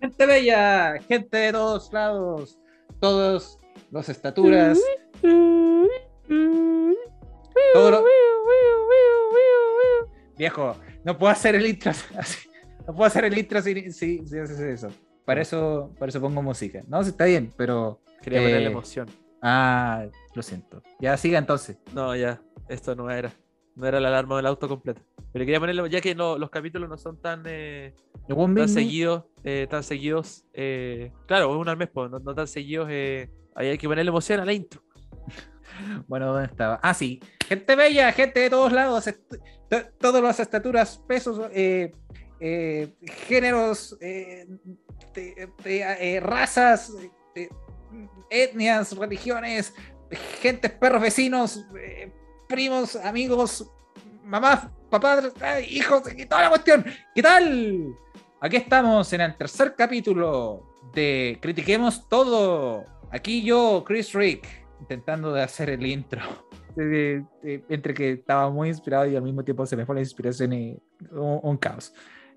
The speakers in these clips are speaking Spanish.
Gente bella, gente de todos lados, todos los estaturas. todo lo- Viejo, no puedo hacer el intro así. No puedo hacer el intro si, si, si haces eso. Para eso, para eso pongo música. No, está bien, pero. Quería Eh, ponerle emoción. Ah, lo siento. Ya siga entonces. No, ya, esto no era. No era la alarma del auto completa. Pero quería ponerle, ya que no, los capítulos no son tan, eh, tan seguidos, eh, tan seguidos, eh, claro, uno al mes, pues, no, no tan seguidos, ahí hay que ponerle emoción a la intro. Bueno, ¿dónde estaba? Ah, sí. Gente bella, gente de todos lados, todas las estaturas, pesos, géneros, de- de, razas, etnias, religiones, gentes, perros, vecinos, primos, amigos, mamás, papás, ay, hijos, y toda la cuestión. ¿Qué tal? Aquí estamos en el tercer capítulo de Critiquemos Todo. Aquí yo, Chris Rick, intentando de hacer el intro. Eh, eh, entre que estaba muy inspirado y al mismo tiempo se me fue la inspiración y un, un caos.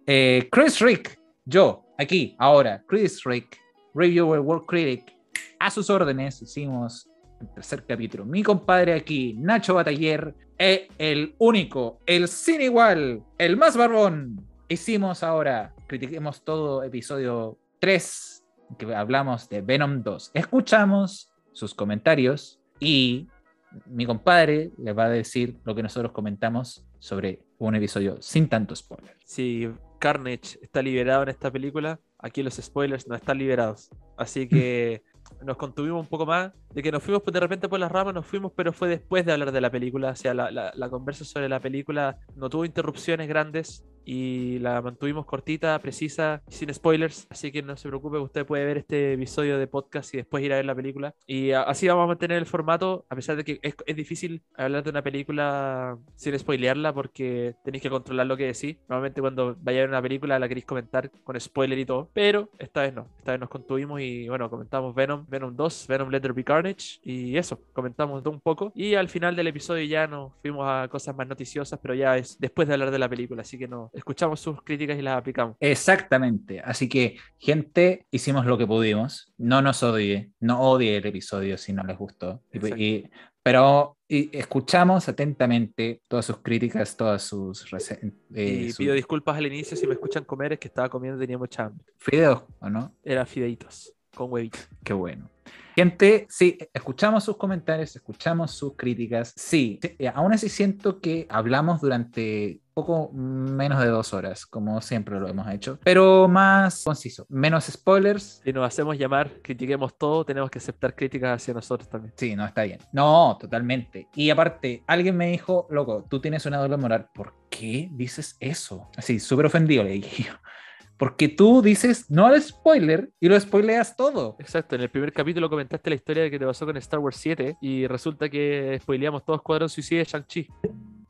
Eh, Chris Rick, yo, aquí, ahora, Chris Rick, Reviewer World Critic, a sus órdenes, hicimos el tercer capítulo. Mi compadre aquí, Nacho Bataller, eh, el único, el sin igual, el más barbón. Hicimos ahora, critiquemos todo episodio 3, que hablamos de Venom 2. Escuchamos sus comentarios y mi compadre les va a decir lo que nosotros comentamos sobre un episodio sin tanto spoiler. Si Carnage está liberado en esta película, aquí los spoilers no están liberados. Así que nos contuvimos un poco más, de que nos fuimos pues, de repente por las ramas, nos fuimos, pero fue después de hablar de la película. O sea, la, la, la conversa sobre la película no tuvo interrupciones grandes y la mantuvimos cortita, precisa sin spoilers. Así que no se preocupe, usted puede ver este episodio de podcast y después ir a ver la película. Y así vamos a mantener el formato, a pesar de que es, es difícil hablar de una película sin spoilearla porque tenéis que controlar lo que decís. Normalmente cuando vaya a ver una película la queréis comentar con spoiler y todo, pero esta vez no. Esta vez nos contuvimos y bueno, comentamos Venom, Venom 2, Venom Let There Be Carnage y eso, comentamos un poco. Y al final del episodio ya nos fuimos a cosas más noticiosas, pero ya es después de hablar de la película, así que no escuchamos sus críticas y las aplicamos. Exactamente. Así que, gente, hicimos lo que pudimos. No nos odie, no odie el episodio si no les gustó. Y- y- pero y escuchamos atentamente todas sus críticas, todas sus, eh, y pido disculpas al inicio si me escuchan comer, es que estaba comiendo y tenía mucha hambre. videos, ¿o no? Era fideitos con huevitos. Qué bueno. Gente, sí, escuchamos sus comentarios, escuchamos sus críticas. Sí, aún así siento que hablamos durante poco menos de dos horas, como siempre lo hemos hecho, pero más conciso, menos spoilers. Si nos hacemos llamar, critiquemos todo, tenemos que aceptar críticas hacia nosotros también. Sí, no, está bien. No, totalmente. Y aparte, alguien me dijo, loco, tú tienes una doble moral. ¿Por qué dices eso? Así, súper ofendido le dije yo. Porque tú dices no al spoiler y lo spoileas todo. Exacto, en el primer capítulo comentaste la historia de que te pasó con Star Wars 7 y resulta que spoileamos todos Escuadrón Suicida de Shang-Chi.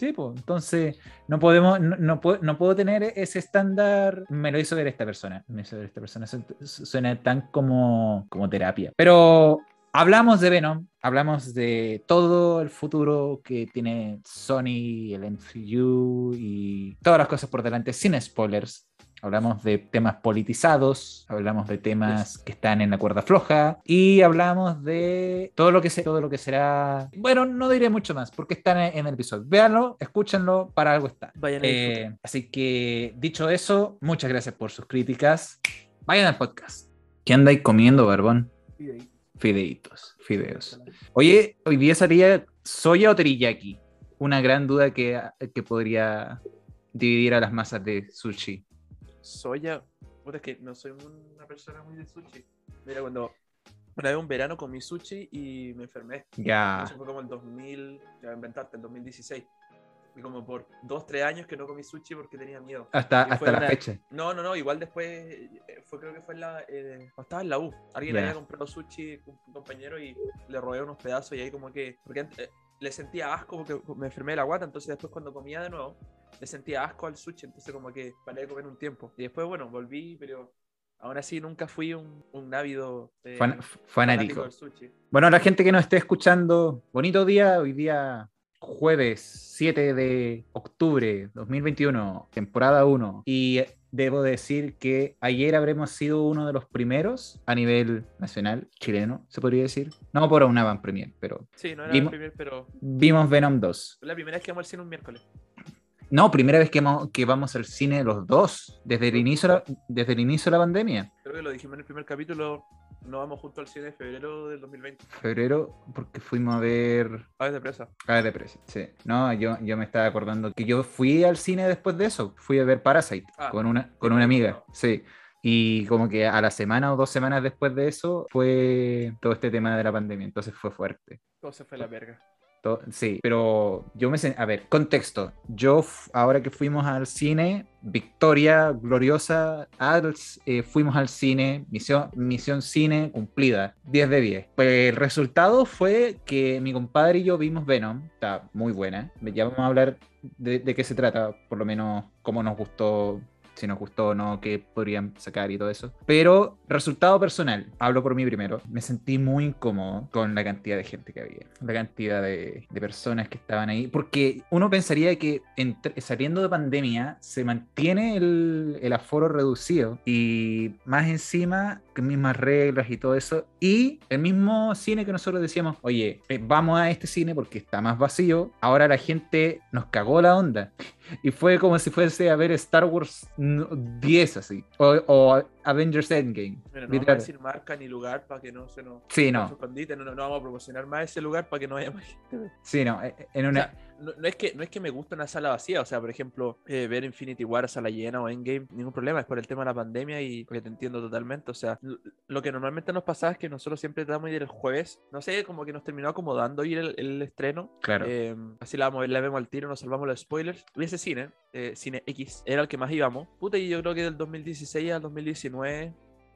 Sí, entonces no podemos, no, no puedo, no puedo tener ese estándar. Me lo hizo ver esta persona. Me hizo ver esta persona. Su- su- Suena tan como, como terapia. Pero hablamos de Venom, hablamos de todo el futuro que tiene Sony, el MCU y todas las cosas por delante sin spoilers. Hablamos de temas politizados, hablamos de temas que están en la cuerda floja y hablamos de todo lo que se, todo lo que será. Bueno, no diré mucho más porque están en, el episodio. Véanlo, escúchenlo, para algo está. Eh, así que dicho eso, muchas gracias por sus críticas. Vayan al podcast. ¿Qué andáis comiendo, Barbón? Fideitos, fideos. Oye, hoy día salía soya o teriyaki. Una gran duda que, que podría dividir a las masas de sushi. Soya, puta, es que no soy una persona muy de sushi. Mira, cuando una vez un verano comí sushi y me enfermé. Ya. Eso fue como el 2000, ya inventarte, el 2016. Y como por dos, tres años que no comí sushi porque tenía miedo. Hasta, hasta la una- fecha. No, no, no, igual después, eh, fue creo que fue en la, eh, estaba en la U. Alguien Ya. había comprado sushi, un un compañero, y le robé unos pedazos y ahí como que, porque eh, le sentía asco porque me enfermé de la guata, entonces después cuando comía de nuevo, le sentía asco al sushi, entonces como que paré de comer un tiempo. Y después, bueno, volví, pero aún así nunca fui un, un ávido eh, Fan- fanático. del sushi. Bueno, la gente que nos esté escuchando, bonito día, hoy día jueves 7 de octubre 2021, temporada 1. Y debo decir que ayer habremos sido uno de los primeros a nivel nacional, chileno, se podría decir. No por una van premier, pero Sí, no era Vimos- el primer, pero vimos Venom 2. fue la primera vez que vamos al cine un miércoles. No, primera vez que, mo- que vamos al cine los dos, desde el inicio de la, desde el inicio de la pandemia. Creo que lo dijimos en el primer capítulo. Nos vamos junto al cine de febrero del 2020. Febrero, porque fuimos a ver Aves de presa. Ah, de precio, sí. No, yo, yo me estaba acordando que yo fui al cine después de eso. Fui a ver Parasite Ah. con, una, con una amiga, sí. Y como que a la semana o dos semanas después de eso fue todo este tema de la pandemia. Entonces fue fuerte. Todo se fue la verga. Sí, pero yo me... sen- A ver, contexto. Yo, ahora que fuimos al cine, Victoria, gloriosa, Adels, eh, fuimos al cine, misión, misión cine cumplida, 10 de 10. Pues el resultado fue que mi compadre y yo vimos Venom, está muy buena. Ya vamos a hablar de, de qué se trata, por lo menos cómo nos gustó si nos gustó o no, qué podrían sacar y todo eso. Pero, resultado personal, hablo por mí primero, me sentí muy incómodo con la cantidad de gente que había, la cantidad de, personas que estaban ahí, porque uno pensaría que entre- saliendo de pandemia se mantiene el, el aforo reducido y más encima, mismas reglas y todo eso, y el mismo cine que nosotros decíamos, oye, eh, vamos a este cine porque está más vacío, ahora la gente nos cagó la onda. Y fue como si fuese a ver Star Wars no, 10 así. O, o Avengers Endgame. Mira, no vamos a decir marca ni lugar para que no se nos. Sí, nos no. escondite, no, no, vamos a promocionar más ese lugar para que no haya más gente. Sí, no. eh, En O una... sea, no, no es que, no es que me guste una sala vacía, o sea, por ejemplo, eh, ver Infinity War a sala llena o Endgame, ningún problema, es por el tema de la pandemia y que te entiendo totalmente. O sea, lo que normalmente nos pasaba es que nosotros siempre tratamos de ir el jueves, no sé, como que nos terminó acomodando ir el, el estreno. Claro. Eh, así la, vamos, la vemos al tiro, nos salvamos los spoilers. Y ese cine, eh, Cine X, era el que más íbamos. Puta, y yo creo que del 2016 al 2019,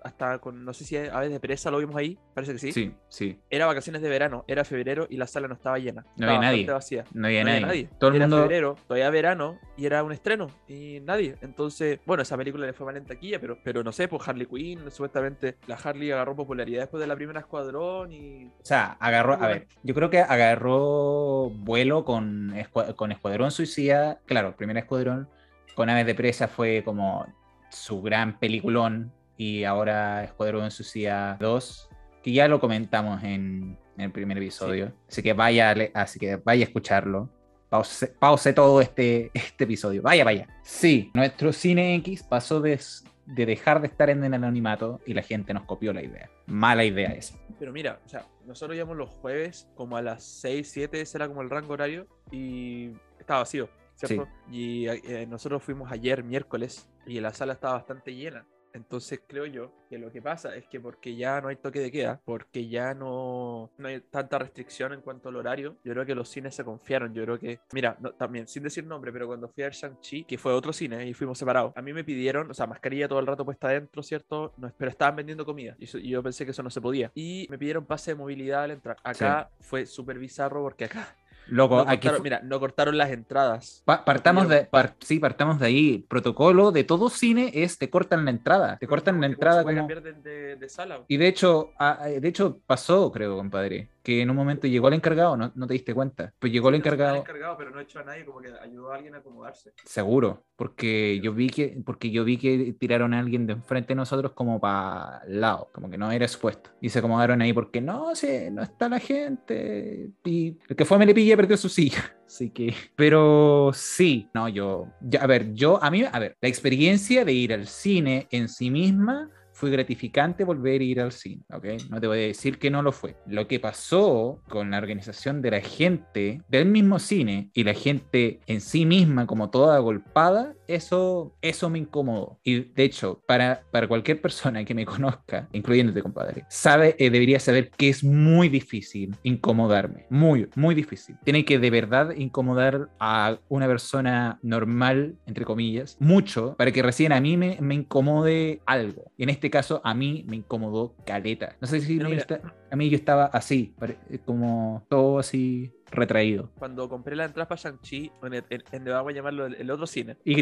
hasta con, no sé si a vez de presa lo vimos ahí, parece que sí. sí, sí. Era vacaciones de verano, era febrero y la sala no estaba llena. No había nadie. vacía. No había No había nadie. nadie. Todo el era mundo... febrero, todavía verano, y era un estreno, y nadie. Entonces, bueno, esa película le fue mal en taquilla, pero, pero no sé, pues Harley Quinn, supuestamente la Harley agarró popularidad después de la primera escuadrón y. O sea, agarró, a ver, yo creo que agarró vuelo con, con Escuadrón Suicida, claro, primer Escuadrón, con Aves de Presa fue como su gran peliculón y ahora Escuadrón Suicida 2, que ya lo comentamos en, en el primer episodio, así que vaya, así que vaya a escucharlo. Pause, pause todo este, este episodio. Vaya, vaya. Sí, nuestro Cine X pasó de, de dejar de estar en el anonimato y la gente nos copió la idea. Mala idea esa. Pero mira, o sea, nosotros íbamos los jueves como a las 6, 7, ese era como el rango horario, y estaba vacío, ¿cierto? Y eh, nosotros fuimos ayer, miércoles, y la sala estaba bastante llena. Entonces creo yo que lo que pasa es que porque ya no hay toque de queda, porque ya no, no hay tanta restricción en cuanto al horario, yo creo que los cines se confiaron. Yo creo que, mira, no, también sin decir nombre, pero cuando fui a Shang-Chi, que fue otro cine y fuimos separados, a mí me pidieron, o sea, mascarilla todo el rato puesta adentro, ¿cierto? No, pero estaban vendiendo comida y, eso- y yo pensé que eso no se podía. Y me pidieron pase de movilidad al entrar. Acá fue súper bizarro porque acá Loco, no aquí cortaron- mira, no cortaron las entradas. Pa- partamos de, par- sí, partamos de ahí. Protocolo de todo cine es te cortan la entrada. Te cortan la entrada se puede como... cambiar de, de- de sala. Y de hecho, a- a- de hecho pasó, creo, compadre, que en un momento llegó el encargado, no, no te diste cuenta. Pues llegó el encargado, encargado, pero no echó a nadie, como que ayudó a alguien a acomodarse. seguro, porque yo vi que, porque yo vi que tiraron a alguien de enfrente de nosotros como para lado, como que no era expuesto. Y se acomodaron ahí porque no, sí, no está la gente. Y el que fue a Melipilla perdió su silla. Así que, pero sí, no, yo, ya, a ver, yo, a mí, a ver, la experiencia de ir al cine en sí misma fue gratificante volver a ir al cine, ¿ok? No te voy a decir que no lo fue. Lo que pasó con la organización de la gente del mismo cine y la gente en sí misma como toda agolpada, eso, eso me incomodó. Y de hecho, para, para cualquier persona que me conozca, incluyéndote, compadre, sabe, eh, debería saber que es muy difícil incomodarme. Muy, muy difícil. Tiene que de verdad incomodar a una persona normal, entre comillas, mucho, para que recién a mí me, me incomode algo. Y en este caso, a mí me incomodó caleta. No sé si a mí yo estaba así, pare- como todo así retraído. Cuando compré la entrada para Shang-Chi, en, en- en- vamos a llamarlo el, el otro cine, Y.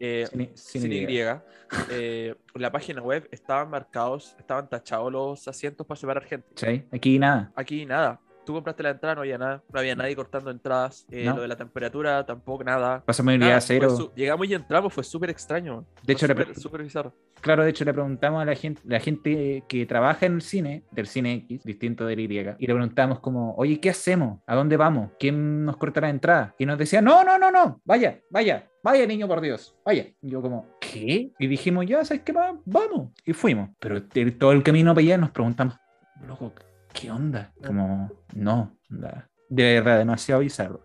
eh, Cine- cine Cine Y. Eh, en la página web estaban marcados, estaban tachados los asientos para separar gente. ¿Cachai? Aquí nada. Aquí nada. Tú compraste la entrada, no había nada, no había nadie cortando entradas, eh, No. lo de la temperatura tampoco nada. Pasamos el día Nada, fue cero. llegamos y entramos, fue súper extraño. De hecho, fue súper, bizarro. Claro, de hecho le preguntamos a la gente, la gente que trabaja en el cine, del cine X, distinto del Y, y le preguntamos como, oye, ¿qué hacemos? ¿A dónde vamos? ¿Quién nos corta la entrada? Y nos decía, no, no, no, no, vaya, vaya, vaya niño por Dios, vaya. Y yo como, ¿qué? Y dijimos, ya, ¿sabes qué? Va- Vamos. Y fuimos. Pero el- todo el camino para allá nos preguntamos, loco, ¿qué onda? Como, no, onda, de verdad, demasiado bizarro.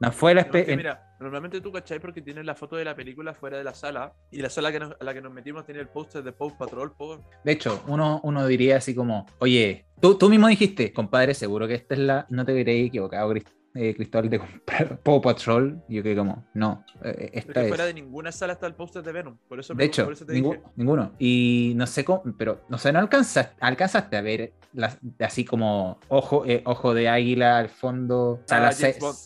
Nos fue la No, es que espe- mira, normalmente tú cachai porque tienes la foto de la película fuera de la sala y la sala que nos- a la que nos metimos tenía el póster de Paw Patrol. po. De hecho, uno, uno diría así como, oye, tú, tú mismo dijiste, compadre, seguro que esta es la, no te veréis equivocado, Cris- eh, Cristóbal, de comprar Paw Patrol. Y yo que como, no, eh, esta Porque es. fuera de ninguna sala está el póster de Venom. Por eso, De hecho, por eso te ningú- dije. ninguno. Y no sé cómo, pero no sé, no alcanzaste, alcanzaste a ver las, así como ojo, eh, ojo de águila al fondo. sala Ah, James seis- Bond.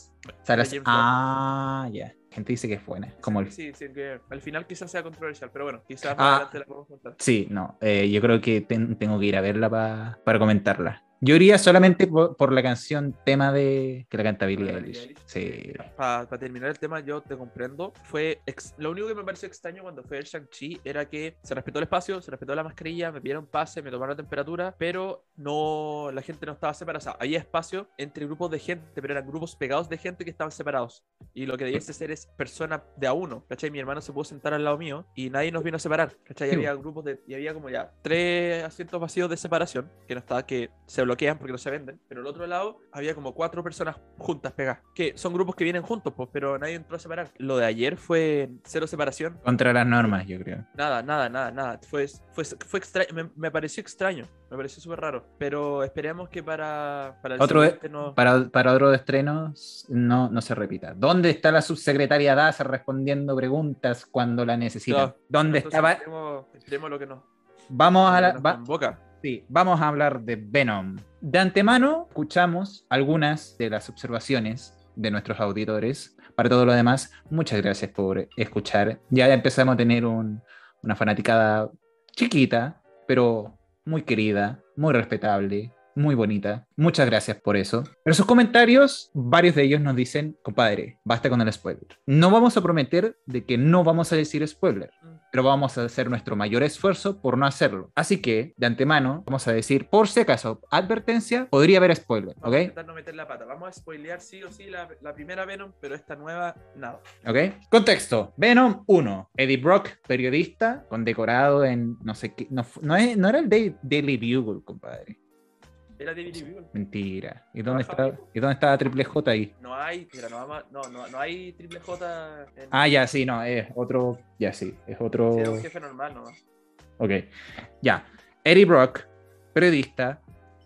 sala- James Bond. ah, ya. Gente dice que es buena. Como el, Sí, sí, que al final quizás sea controversial, pero bueno, quizás más Ah. adelante la podemos contar. Sí, no, eh, yo creo que ten- tengo que ir a verla pa- para comentarla. Yo iría solamente por, por la canción tema de que la canta Billie Eilish. Sí. Para terminar el tema, yo te comprendo. Fue ex- Lo único que me pareció extraño cuando fue el Shang-Chi era que se respetó el espacio, se respetó la mascarilla, me pidieron pase, me tomaron la temperatura, pero no la gente no estaba separada. O sea, había espacio entre grupos de gente, pero eran grupos pegados de gente que estaban separados. Y lo que debiese ser es persona de a uno. ¿Cachai? Mi hermano se pudo sentar al lado mío y nadie nos vino a separar. ¿Cachai? Y había grupos de. Y había como ya tres asientos vacíos de separación que no estaba, que se bloquean porque no se venden. Pero al otro lado había como cuatro personas juntas pegadas. Que son grupos que vienen juntos, pues, pero nadie entró a separar. Lo de ayer fue cero separación. Contra las normas, yo creo. Nada, nada, nada, nada. Fue, fue, fue extraño. Me, me pareció extraño. Me pareció súper raro. Pero esperemos que para, para el Otro no. Para, para otro estreno no, no se repita. ¿Dónde está la subsecretaria Daza respondiendo preguntas cuando la necesitan? Claro. ¿Dónde estaba? Esperemos, esperemos lo que nos, Vamos a la, va- convoca. Sí, vamos a hablar de Venom. De antemano, escuchamos algunas de las observaciones de nuestros auditores. Para todo lo demás, muchas gracias por escuchar. Ya empezamos a tener un- una fanaticada chiquita, pero muy querida, muy respetable, muy bonita. Muchas gracias por eso. En sus comentarios, varios de ellos nos dicen, compadre, basta con el spoiler. No vamos a prometer de que no vamos a decir spoiler pero vamos a hacer nuestro mayor esfuerzo por no hacerlo. Así que, de antemano, vamos a decir, por si acaso, advertencia, podría haber spoiler, Vamos a ¿ok? intentar no meter la pata. Vamos a spoilear sí o sí la, la primera Venom, pero esta nueva, nada. ¿Ok? Contexto. Venom 1. Eddie Brock, periodista, condecorado en, no sé qué, no, no, es- no era el Daily, Daily Bugle, compadre. Era David Bugle. Mentira. ¿Y dónde, está, ¿Y dónde estaba Triple J ahí? No hay, mira, no, a- no, no, no hay triple J en Ah, ya, sí, no, es otro, ya sí, es otro... sí, era un jefe normal, ¿no? Ok, ya. Eddie Brock, periodista,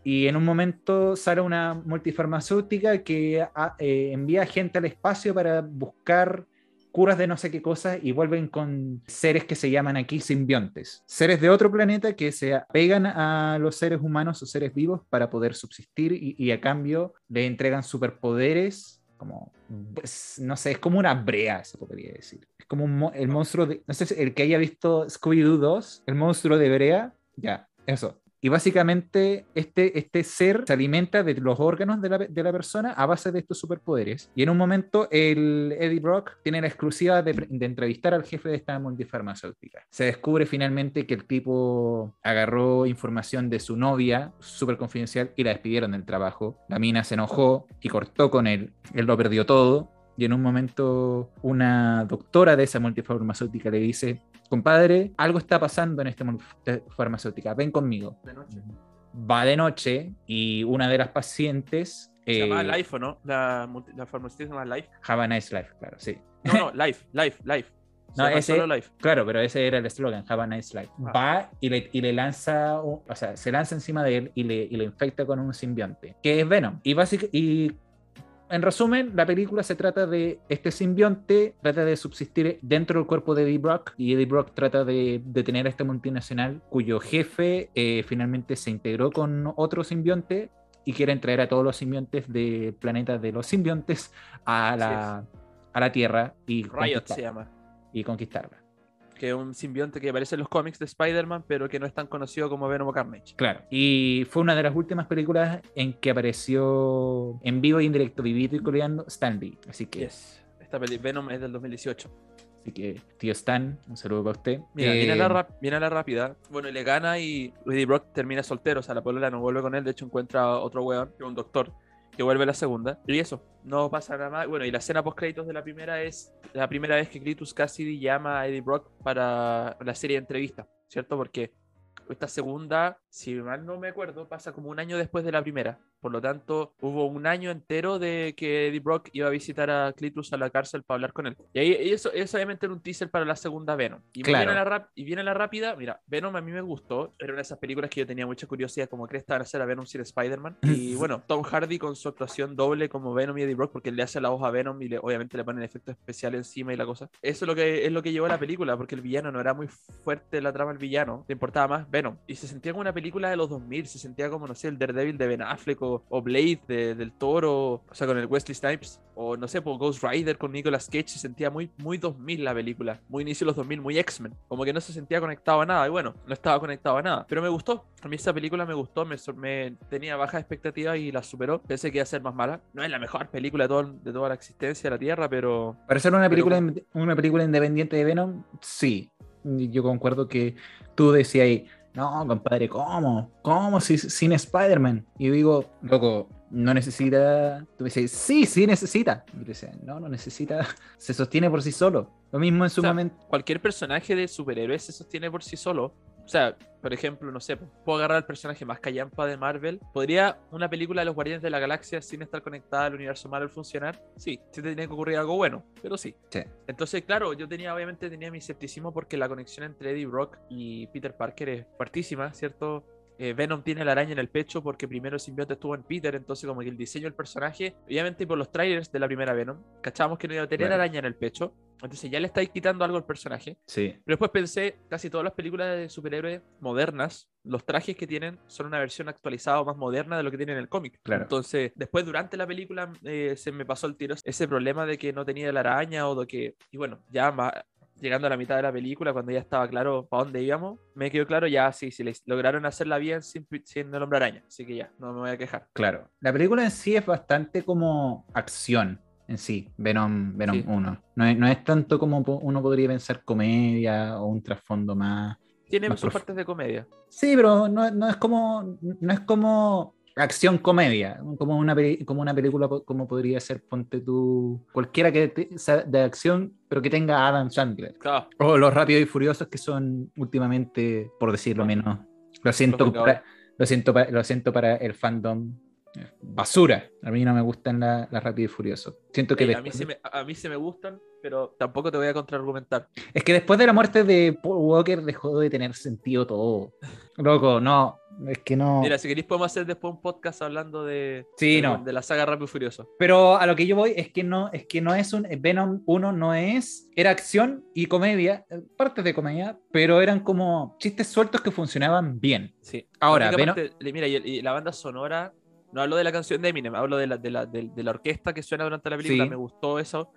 y en un momento sale una multifarmacéutica que ah, eh, envía gente al espacio para buscar curas de no sé qué cosas y vuelven con seres que se llaman aquí simbiontes. Seres de otro planeta que se apegan a los seres humanos o seres vivos para poder subsistir y, a cambio le entregan superpoderes como, pues, no sé, es como una brea, se podría decir. Es como el monstruo de, no sé, el que haya visto Scooby-Doo 2, el monstruo de brea, ya, eso. Y básicamente este, este ser se alimenta de los órganos de la, de la persona a base de estos superpoderes. Y en un momento el Eddie Brock tiene la exclusiva de, de entrevistar al jefe de esta multifarmacéutica. Se descubre finalmente que el tipo agarró información de su novia, súper confidencial, y la despidieron del trabajo. La mina se enojó y cortó con él. Él lo perdió todo. Y en un momento una doctora de esa multifarmacéutica le dice, compadre, algo está pasando en esta multifarmacéutica, ven conmigo. De noche. Va de noche y una de las pacientes... Se eh, llama Life, ¿o no? La, farmacéutica se llama Life. Have a nice life, claro, sí. No, no, Life, Life, Life. No, ese- solo Life. Claro, pero ese era el eslogan, Have a nice life. Ah. Va y le, y le lanza, o sea, se lanza encima de él y le, y le infecta con un simbionte, que es Venom. Y, básic- y en resumen, la película se trata de este simbionte, trata de subsistir dentro del cuerpo de Eddie Brock, y Eddie Brock trata de detener a este multinacional cuyo jefe eh, finalmente se integró con otro simbionte y quieren traer a todos los simbiontes del planeta de los simbiontes a la, a la Tierra y Riot se llama. y conquistarla. Que es un simbionte que aparece en los cómics de Spider-Man, pero que no es tan conocido como Venom o Carnage. Claro. Y fue una de las últimas películas en que apareció en vivo y en directo, vivito y coreano, Stan Lee. Así que, Yes. Esta peli Venom es del 2018. así que tío Stan, un saludo para usted. Mira, Eh, viene, a la rap- viene a la rápida. Bueno, y le gana y Eddie Brock termina soltero. O sea, la polola no vuelve con él. De hecho, encuentra a otro weón, que es un doctor, que vuelve la segunda. Y eso, no pasa nada más. Bueno, y la escena post créditos de la primera es la primera vez que Cletus Cassidy llama a Eddie Brock para la serie de entrevistas, ¿cierto? Porque esta segunda, si mal no me acuerdo, pasa como un año después de la primera. Por lo tanto, hubo un año entero de que Eddie Brock iba a visitar a Cletus a la cárcel para hablar con él. Y ahí eso es obviamente era un teaser para la segunda Venom. Y, Claro. viene la y viene la rápida. Mira, Venom a mí me gustó. Era una de esas películas que yo tenía mucha curiosidad, como crees van a hacer a Venom sin Spider-Man. Y bueno, Tom Hardy con su actuación doble como Venom y Eddie Brock, porque le hace la voz a Venom y le, obviamente le ponen efectos especiales encima y la cosa. Eso es lo que es lo que llevó a la película, porque el villano no era muy fuerte la trama del villano, le importaba más Venom. Y se sentía como una película de los 2000, se sentía como, no sé, el Daredevil de Ben Affleck o, o Blade de- del Toro, o sea, con el Wesley Snipes, o no sé, por Ghost Rider con Nicolas Cage, se sentía muy, muy 2000 la película, muy inicio de los 2000, muy X-Men, como que no se sentía conectado a nada, y bueno, no estaba conectado a nada, pero me gustó, a mí esa película me gustó, me, me tenía bajas expectativas y la superó, pensé que iba a ser más mala, no es la mejor película de, todo- de toda la existencia de la Tierra, pero Para ser una película, una película independiente de Venom, sí. Yo concuerdo que tú decías ahí, no, compadre, ¿cómo? ¿Cómo si, sin Spider-Man? Y yo digo, loco, no necesita. Tú me dices, sí, sí necesita. Y yo decía, no, no necesita. Se sostiene por sí solo. Lo mismo en su O sea, momento. cualquier personaje de superhéroe se sostiene por sí solo. O sea, por ejemplo, no sé, puedo agarrar al personaje más callampa de Marvel. ¿Podría una película de los Guardianes de la Galaxia sin estar conectada al universo Marvel funcionar? Sí, sí tenía que ocurrir algo bueno, pero sí. Sí. Entonces, claro, yo tenía, obviamente, tenía mi escepticismo porque la conexión entre Eddie Brock y Peter Parker es fuertísima, ¿cierto? Eh, Venom tiene la araña en el pecho porque primero el simbionte estuvo en Peter, entonces como que el diseño del personaje, obviamente por los trailers de la primera Venom, cachábamos que no iba a tener araña en el pecho, entonces ya le estáis quitando algo al personaje. Sí. Pero después pensé, casi todas las películas de superhéroes modernas, los trajes que tienen son una versión actualizada o más moderna de lo que tienen en el cómic. Claro. Entonces, después durante la película eh, se me pasó el tiro ese problema de que no tenía la araña o de que, y bueno, ya más, llegando a la mitad de la película, cuando ya estaba claro para dónde íbamos, me quedó claro ya, sí, sí, lograron hacerla bien sin, sin el hombre araña. Así que ya, no me voy a quejar. Claro. La película en sí es bastante como acción en sí, Venom, Venom Sí. 1. No es, no es tanto como uno podría pensar comedia o un trasfondo más. Tiene Más sus partes de comedia. Sí, pero no, no es como. No es como acción comedia, como una, como una película como podría ser, ponte tú, cualquiera que te- sea de acción, pero que tenga Adam Sandler. Claro, O los rápidos y furiosos que son últimamente, por decirlo menos, lo siento, lo siento, lo siento para el fandom. Basura. A mí no me gustan la- las rápidos y furiosos. Siento que Ey, a, mí después- sí me, a mí sí me gustan, pero tampoco te voy a contraargumentar. es que después de la muerte de Paul Walker dejó de tener sentido todo. Loco, no, es que no. Mira, si queréis podemos hacer después un podcast hablando de, Sí, de, no. de la saga Rápido y Furioso. Pero a lo que yo voy es que no, es que no es un Venom 1 no es, era acción y comedia, partes de comedia, pero eran como chistes sueltos que funcionaban bien. Sí. Ahora, La Venom- parte- mira, y, y la banda sonora, no hablo de la canción de Eminem, hablo de la, de la, de, de la orquesta que suena durante la película, Sí. me gustó eso.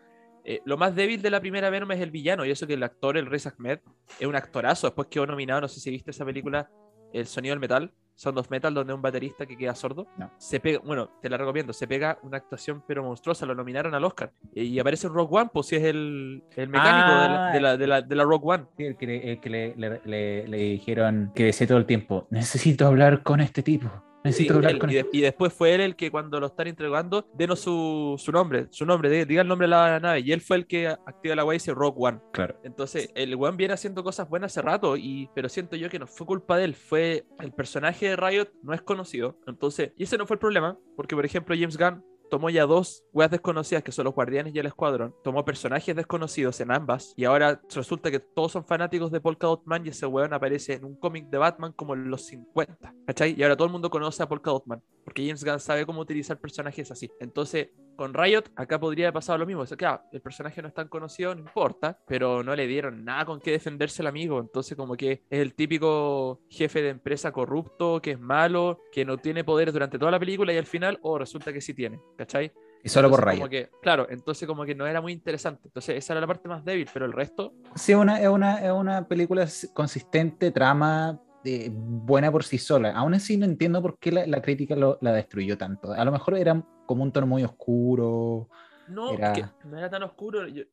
Eh, lo más débil de la primera Venom es el villano, y eso que el actor, el Riz Ahmed, es un actorazo. Después quedó nominado, no sé si viste esa película, El sonido del metal, Sound of Metal, donde un baterista que queda sordo. No. Se pega, bueno, te la recomiendo, se pega una actuación pero monstruosa, lo nominaron al Oscar. Y aparece Rock One, pues si es el, el mecánico de, la, de, la, de, la, de la Rock One. Sí, el que, le, el que le, le- le- le dijeron que decía todo el tiempo, necesito hablar con este tipo, Sí, él, y, de- y después fue él el que cuando lo están entregando, denos su, su nombre, su nombre, de- diga el nombre de la nave. Y él fue el que activa la guay y dice Rock One. Claro. Entonces, el weón viene haciendo cosas buenas hace rato, y, pero siento yo que no fue culpa de él, fue el personaje de Riot no es conocido. Entonces, y ese no fue el problema, porque por ejemplo James Gunn tomó ya dos weas desconocidas que son los guardianes y el escuadrón, tomó personajes desconocidos en ambas, y ahora resulta que todos son fanáticos de Polka Dot Man y ese weón aparece en un cómic de Batman como en los 50, ¿cachai? Y ahora todo el mundo conoce a Polka Dot Man, porque James Gunn sabe cómo utilizar personajes así. Entonces, con Riot, acá podría haber pasado lo mismo. O sea, claro, el personaje no es tan conocido, no importa, pero no le dieron nada con qué defenderse al amigo. Entonces, como que es el típico jefe de empresa corrupto, que es malo, que no tiene poderes durante toda la película y al final, oh, resulta que sí tiene, ¿cachai? Y solo por Entonces, Ryan. como que, claro, entonces como que no era muy interesante. Entonces esa era la parte más débil, pero el resto, Sí, es una, es, una, es una película consistente, trama eh, buena por sí sola. Aún así no entiendo por qué la, la crítica lo- la destruyó tanto. A lo mejor era como un tono muy oscuro. no, Era- es que no era tan oscuro. yo-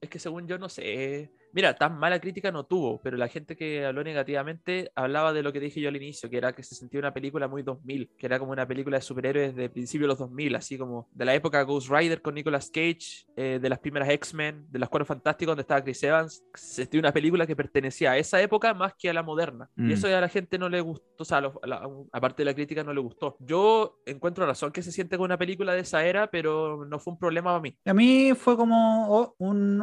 es que según yo no sé. Mira, tan mala crítica no tuvo, pero la gente que habló negativamente hablaba de lo que dije yo al inicio, que era que se sentía una película muy 2000, que era como una película de superhéroes de principios de los 2000, así como de la época Ghost Rider con Nicolas Cage, eh, de las primeras X-Men, de las Cuatro Fantásticos donde estaba Chris Evans. Se sentía una película que pertenecía a esa época más que a la moderna. Mm. Y eso a la gente no le gustó, o sea, a a aparte de la crítica no le gustó. Yo encuentro razón que se siente con una película de esa era, pero no fue un problema para mí. A mí fue como oh, un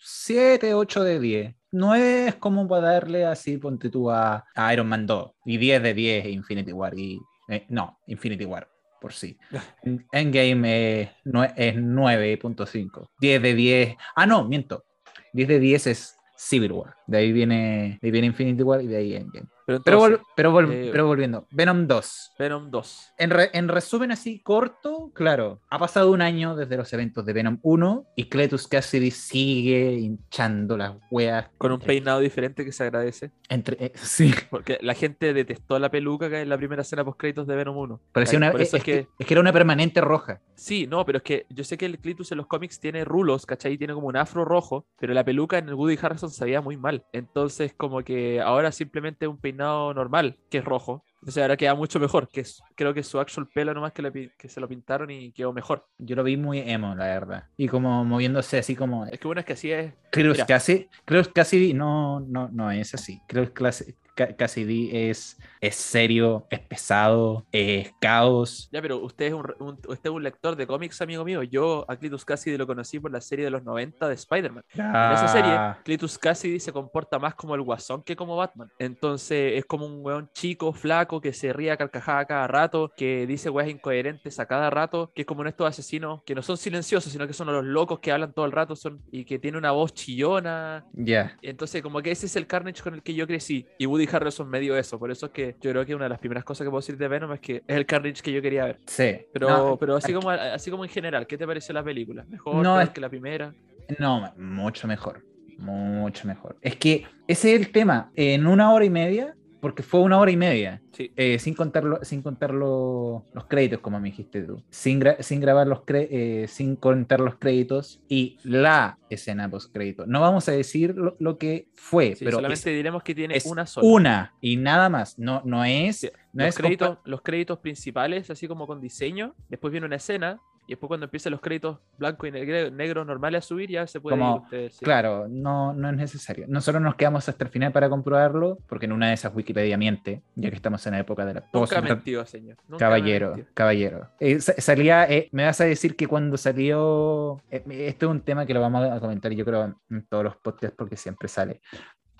7, 8 de 10. No es como para darle así, ponte tú a, a Iron Man 2. Y 10 de 10 a Infinity War. Y, eh, no, Infinity War, por sí. En- Endgame es, es 9.5. 10 de 10. Ah, no, miento. 10 de 10 es Civil War. De ahí viene, de ahí viene Infinity War y de ahí Endgame. Pero, Pero, entonces, vol- pero, vol- eh, pero volviendo, Venom 2. Venom 2. En, re- en resumen así corto, claro, ha pasado un año desde los eventos de Venom 1 y Cletus Cassidy sigue hinchando las weas. Con un peinado diferente que se agradece. Entre, eh, sí, Porque la gente detestó la peluca que en la primera escena post créditos de Venom 1. parecía una, Por es, eso es que, que. es que era una permanente roja. Sí, no, pero es que yo sé que el Clitus en los cómics tiene rulos, ¿cachai? Tiene como un afro rojo, pero la peluca en el Woody Harrison se veía muy mal. Entonces, como que ahora simplemente un peinado normal, que es rojo. Entonces ahora queda mucho mejor, que es, creo que su actual pelo nomás que, le que se lo pintaron y quedó mejor. Yo lo vi muy emo, la verdad. Y como moviéndose así como... Es que bueno, es que así es. Cletus mira. Cassidy, Cletus Cassidy no, no, no es así. Clas- Ca- Cassidy es, es serio, es pesado, es caos. Ya, pero usted es un, usted es un lector de cómics, amigo mío. Yo a Clitus Cassidy lo conocí por la serie de los 90 de Spider-Man. En esa serie, Ah, Cletus Cassidy se comporta más como el guasón que como Batman. Entonces es como un weón chico, flaco, que se ríe a carcajada cada rato, que dice weas incoherentes a cada rato, que es como en estos asesinos que no son silenciosos, sino que son los locos que hablan todo el rato son, y que tiene una voz chillona. Ya. Entonces, como que ese es el Carnage con el que yo crecí. Y Woody Harrelson me dio eso. Por eso es que yo creo que una de las primeras cosas que puedo decir de Venom es que es el Carnage que yo quería ver. Sí. Pero, No, pero así, aquí- como, así como en general, ¿qué te pareció la película? ¿Mejor No, es- que la primera? No, mucho mejor. Mucho mejor. Es que ese es el tema. En una hora y media, porque fue una hora y media, Sí. eh, sin contar, lo- sin contar lo- los créditos, como me dijiste tú, sin, gra- sin grabar los eh, sin contar los créditos y la escena post crédito. No vamos a decir lo, lo que fue, Sí, pero solamente es, diremos que tiene es una sola. una y nada más. No, no es. Sí, No los, es créditos, los créditos principales, así como con diseño, después viene una escena, y después cuando empiezan los créditos blanco y negro, negro normales a subir, ya se puede Como- ir usted, sí. Claro, no, no es necesario. Nosotros nos quedamos hasta el final para comprobarlo, porque en una de esas Wikipedia miente, ya que estamos en la época de la Nunca post- señor. Nunca me Caballero, caballero. Eh, sa- salía, eh, me vas a decir que cuando salió, eh, esto es un tema que lo vamos a comentar yo creo en todos los podcasts porque siempre sale.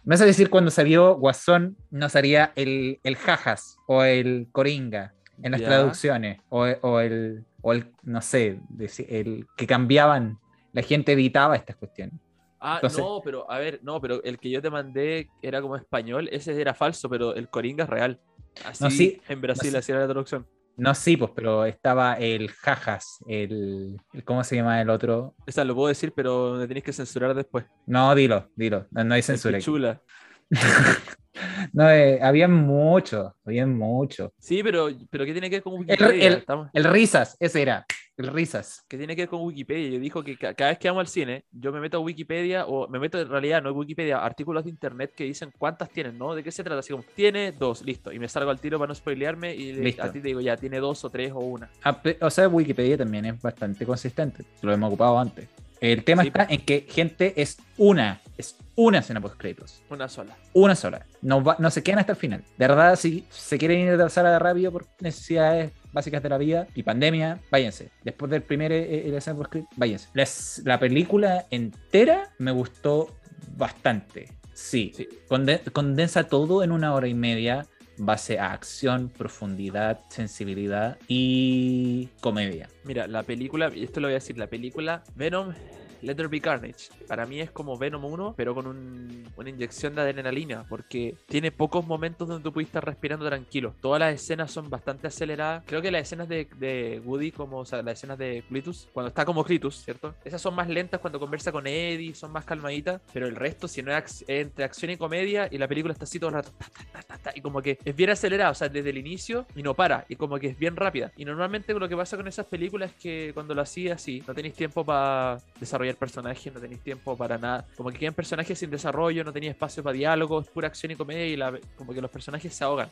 Me vas a decir cuando salió Guasón no salía el, el jajas o el coringa en las Ya. traducciones o, o el, o el, no sé, el que cambiaban, la gente editaba estas cuestiones. Ah, Entonces- no, pero a ver, no, pero el que yo te mandé era como español, ese era falso, pero el Coringa es real. Así No, sí, en Brasil no, sí. así era la traducción. No, sí, pues, pero estaba el jajas, el, el- ¿cómo se llama el otro? O sea, lo puedo decir, pero me tenéis que censurar después. No, dilo, dilo, no, no hay El censura. aquí. Pichula. No, eh, había mucho, había mucho. Sí, pero, pero ¿qué tiene que ver con Wikipedia? el- risas, ese era, el risas. ¿Qué tiene que ver con Wikipedia? Yo dijo que ca- cada vez que vamos al cine, yo me meto a Wikipedia, o me meto en realidad, no en Wikipedia, artículos de internet que dicen cuántas tienen, ¿no? ¿De qué se trata? Así como, tiene dos, listo. Y me salgo al tiro para no spoilearme y Listo. a ti te digo, ya, tiene dos o tres o una. Ah, O sea, Wikipedia también es bastante consistente, lo hemos ocupado antes. El tema Sí, está en que, gente, es una, es una escena post créditos, Una sola. una sola. No, va- no se quedan hasta el final. De verdad, si se quieren ir de la sala de rápido por necesidades básicas de la vida y pandemia, váyanse. Después del primer eh, eh, escena post créditos, váyanse. La película entera me gustó bastante. Sí, Sí. Conde- condensa todo en una hora y media, base a acción, profundidad, sensibilidad y comedia. Mira, la película, esto lo voy a decir, la película Venom Let There Be Carnage. Para mí es como Venom 1, pero con un- una inyección de adrenalina, porque tiene pocos momentos donde tú puedes estar respirando tranquilo. Todas las escenas son bastante aceleradas. Creo que las escenas de, de Woody, como o sea, las escenas de Clitus, cuando está como Clitus, ¿cierto? Esas son más lentas cuando conversa con Eddie, son más calmaditas, pero el resto, si no es ac- entre acción y comedia, y la película está así todo el rato, ta, ta, ta, y como que es bien acelerada, o sea, desde el inicio y no para, y como que es bien rápida. Y normalmente lo que pasa con esas películas es que cuando lo hacía así, no tenéis tiempo para desarrollar personajes, no tenéis tiempo para nada. Como que quedan personajes sin desarrollo, no tenía espacio para diálogo, es pura acción y comedia y la- como que los personajes se ahogan.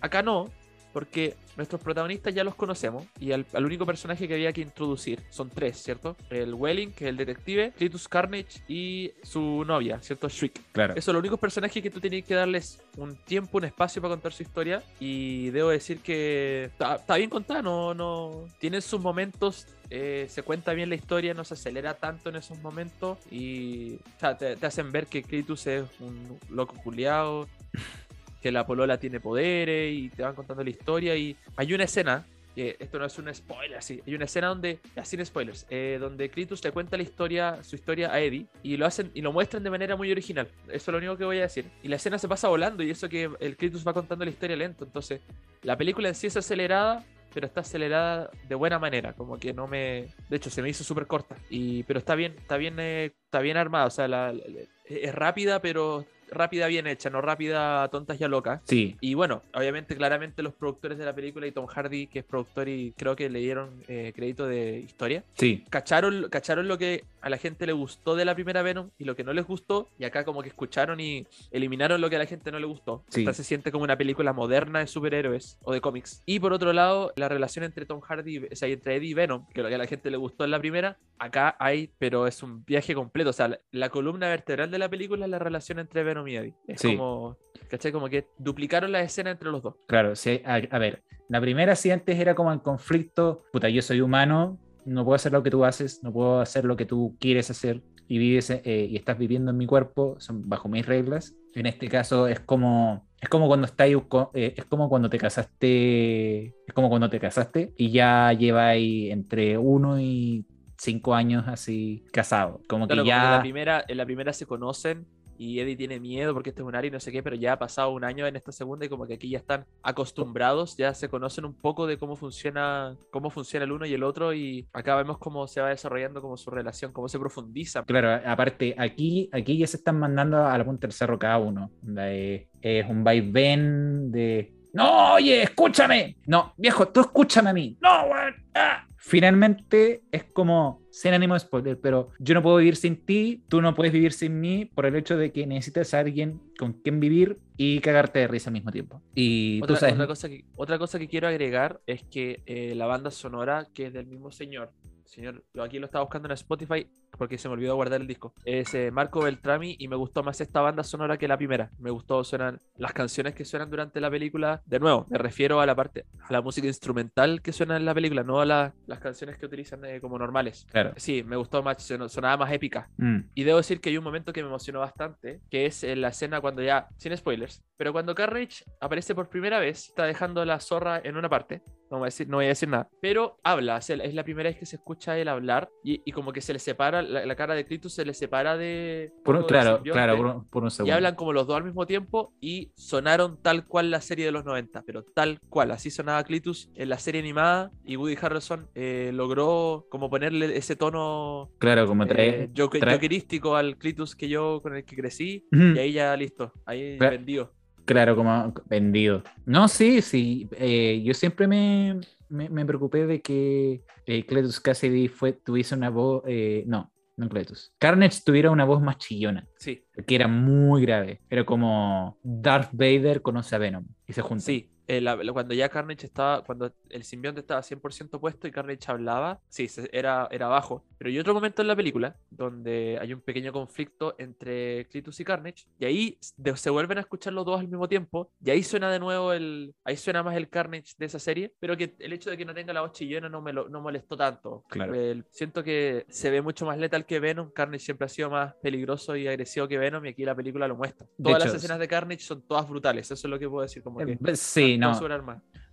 Acá no, porque nuestros protagonistas ya los conocemos y al, al único personaje que había que introducir son tres, ¿cierto? El Welling, que es el detective, Clitus Carnage y su novia, ¿cierto? Shriek. Claro. Esos son los únicos personajes que tú tienes que darles un tiempo, un espacio para contar su historia. Y debo decir que está, está bien contada, no, no. Tienen sus momentos, eh, se cuenta bien la historia, no se acelera tanto en esos momentos. Y o sea, te, te hacen ver que Clitus es un loco culiado, que la polola tiene poderes y te van contando la historia. Y hay una escena. que esto no es un spoiler, sí. Hay una escena donde, sin spoilers, eh, donde Clitus le cuenta la historia, su historia a Eddie y lo hacen y lo muestran de manera muy original. Eso es lo único que voy a decir. Y la escena se pasa volando y eso que el Clitus va contando la historia lento. Entonces, la película en sí es acelerada, pero está acelerada de buena manera. Como que no me. De hecho, se me hizo súper corta. Y, pero está bien, está bien, eh, está bien armada. O sea, la- la- es rápida, pero rápida bien hecha, no rápida tontas y a locas. Sí, Y bueno, obviamente, claramente los productores de la película y Tom Hardy, que es productor y creo que le dieron eh, crédito de historia, sí. cacharon, cacharon lo que a la gente le gustó de la primera Venom y lo que no les gustó, y acá como que escucharon y eliminaron lo que a la gente no le gustó. Sí. Esta se siente como una película moderna de superhéroes o de cómics. Y por otro lado, la relación entre Tom Hardy, o sea, entre Eddie y Venom, que lo que a la gente le gustó en la primera, acá hay, pero es un viaje completo. O sea, la, la columna vertebral de la película es la relación entre Venom y Eddie. Es Sí. como, ¿cachai? Como que duplicaron la escena entre los dos. Claro, sí, a, a ver, la primera sí antes era como el conflicto, puta, yo soy humano, no puedo hacer lo que tú haces, no puedo hacer lo que tú quieres hacer y vives eh, y estás viviendo en mi cuerpo, son bajo mis reglas. En este caso es como es como cuando estáis co- eh, es como cuando te casaste, es como cuando te casaste y ya lleváis entre uno y cinco años así casado, como Claro, que como que en la ya primera, en la primera se conocen y Eddie tiene miedo porque este es un área y no sé qué, pero ya ha pasado un año en esta segunda y como que aquí ya están acostumbrados, ya se conocen un poco de cómo funciona, cómo funciona el uno y el otro y acá vemos cómo se va desarrollando como su relación, cómo se profundiza. Claro, aparte, aquí, aquí ya se están mandando a la punta del cerro cada uno. Eh, Es un vaivén de. No, oye, escúchame. No, viejo, tú escúchame a mí. No, weón. ah". Finalmente es como, sin ánimo de spoiler, pero yo no puedo vivir sin ti, tú no puedes vivir sin mí por el hecho de que necesitas a alguien con quien vivir y cagarte de risa al mismo tiempo. Y Otra, tú sabes, otra cosa que, otra cosa que quiero agregar es que eh, la banda sonora, que es del mismo señor, señor, yo aquí lo estaba buscando en Spotify porque se me olvidó guardar el disco, es eh, Marco Beltrami y me gustó más esta banda sonora que la primera. Me gustó, suenan las canciones que suenan durante la película. De nuevo, me refiero a la parte, a la música instrumental que suena en la película, no a la- las canciones que utilizan eh, como normales. claro. Sí, me gustó más, son- sonaba más épica. Mm, Y debo decir que hay un momento que me emocionó bastante, que es en la escena cuando ya, sin spoilers, pero cuando Carnage aparece por primera vez, está dejando la zorra en una parte, no voy a decir, no voy a decir nada, pero habla, es la primera vez que se escucha él hablar y, y como que se le separa, la, la cara de Clitus se le separa de... por un- claro, claro, por un, por un Y segundo. hablan como los dos al mismo tiempo y sonaron tal cual la serie de los 90, pero tal cual, así sonaba Clitus en la serie animada y Woody Harrelson eh, logró como ponerle ese tono Claro, como trae. eh, trae- jokerístico al Clitus que yo con el que crecí y ahí ya listo, ahí Claro. vendido. Claro, como vendido. No, sí, sí. eh, yo siempre me, me, preocupé de que eh, Cletus Cassidy fue, tuviese una voz. eh, no, no Cletus. Carnage tuviera una voz más chillona, Sí, que era muy grave. Era como Darth Vader conoce a Venom y se juntan. sí. eh, la- cuando ya Carnage estaba, cuando el simbionte estaba 100% puesto y Carnage hablaba, sí, era, era bajo. Pero hay otro momento en la película donde hay un pequeño conflicto entre Clitus y Carnage y ahí se vuelven a escuchar los dos al mismo tiempo y ahí suena de nuevo el, ahí suena más el Carnage de esa serie, pero que el hecho de que no tenga la voz chillona no me lo, no molestó tanto. Claro. El- siento que se ve mucho más letal que Venom, Carnage siempre ha sido más peligroso y agresivo que Venom y aquí la película lo muestra. Todas hecho, las escenas de Carnage son todas brutales, eso es lo que puedo decir, como que... Eh, Sí, no.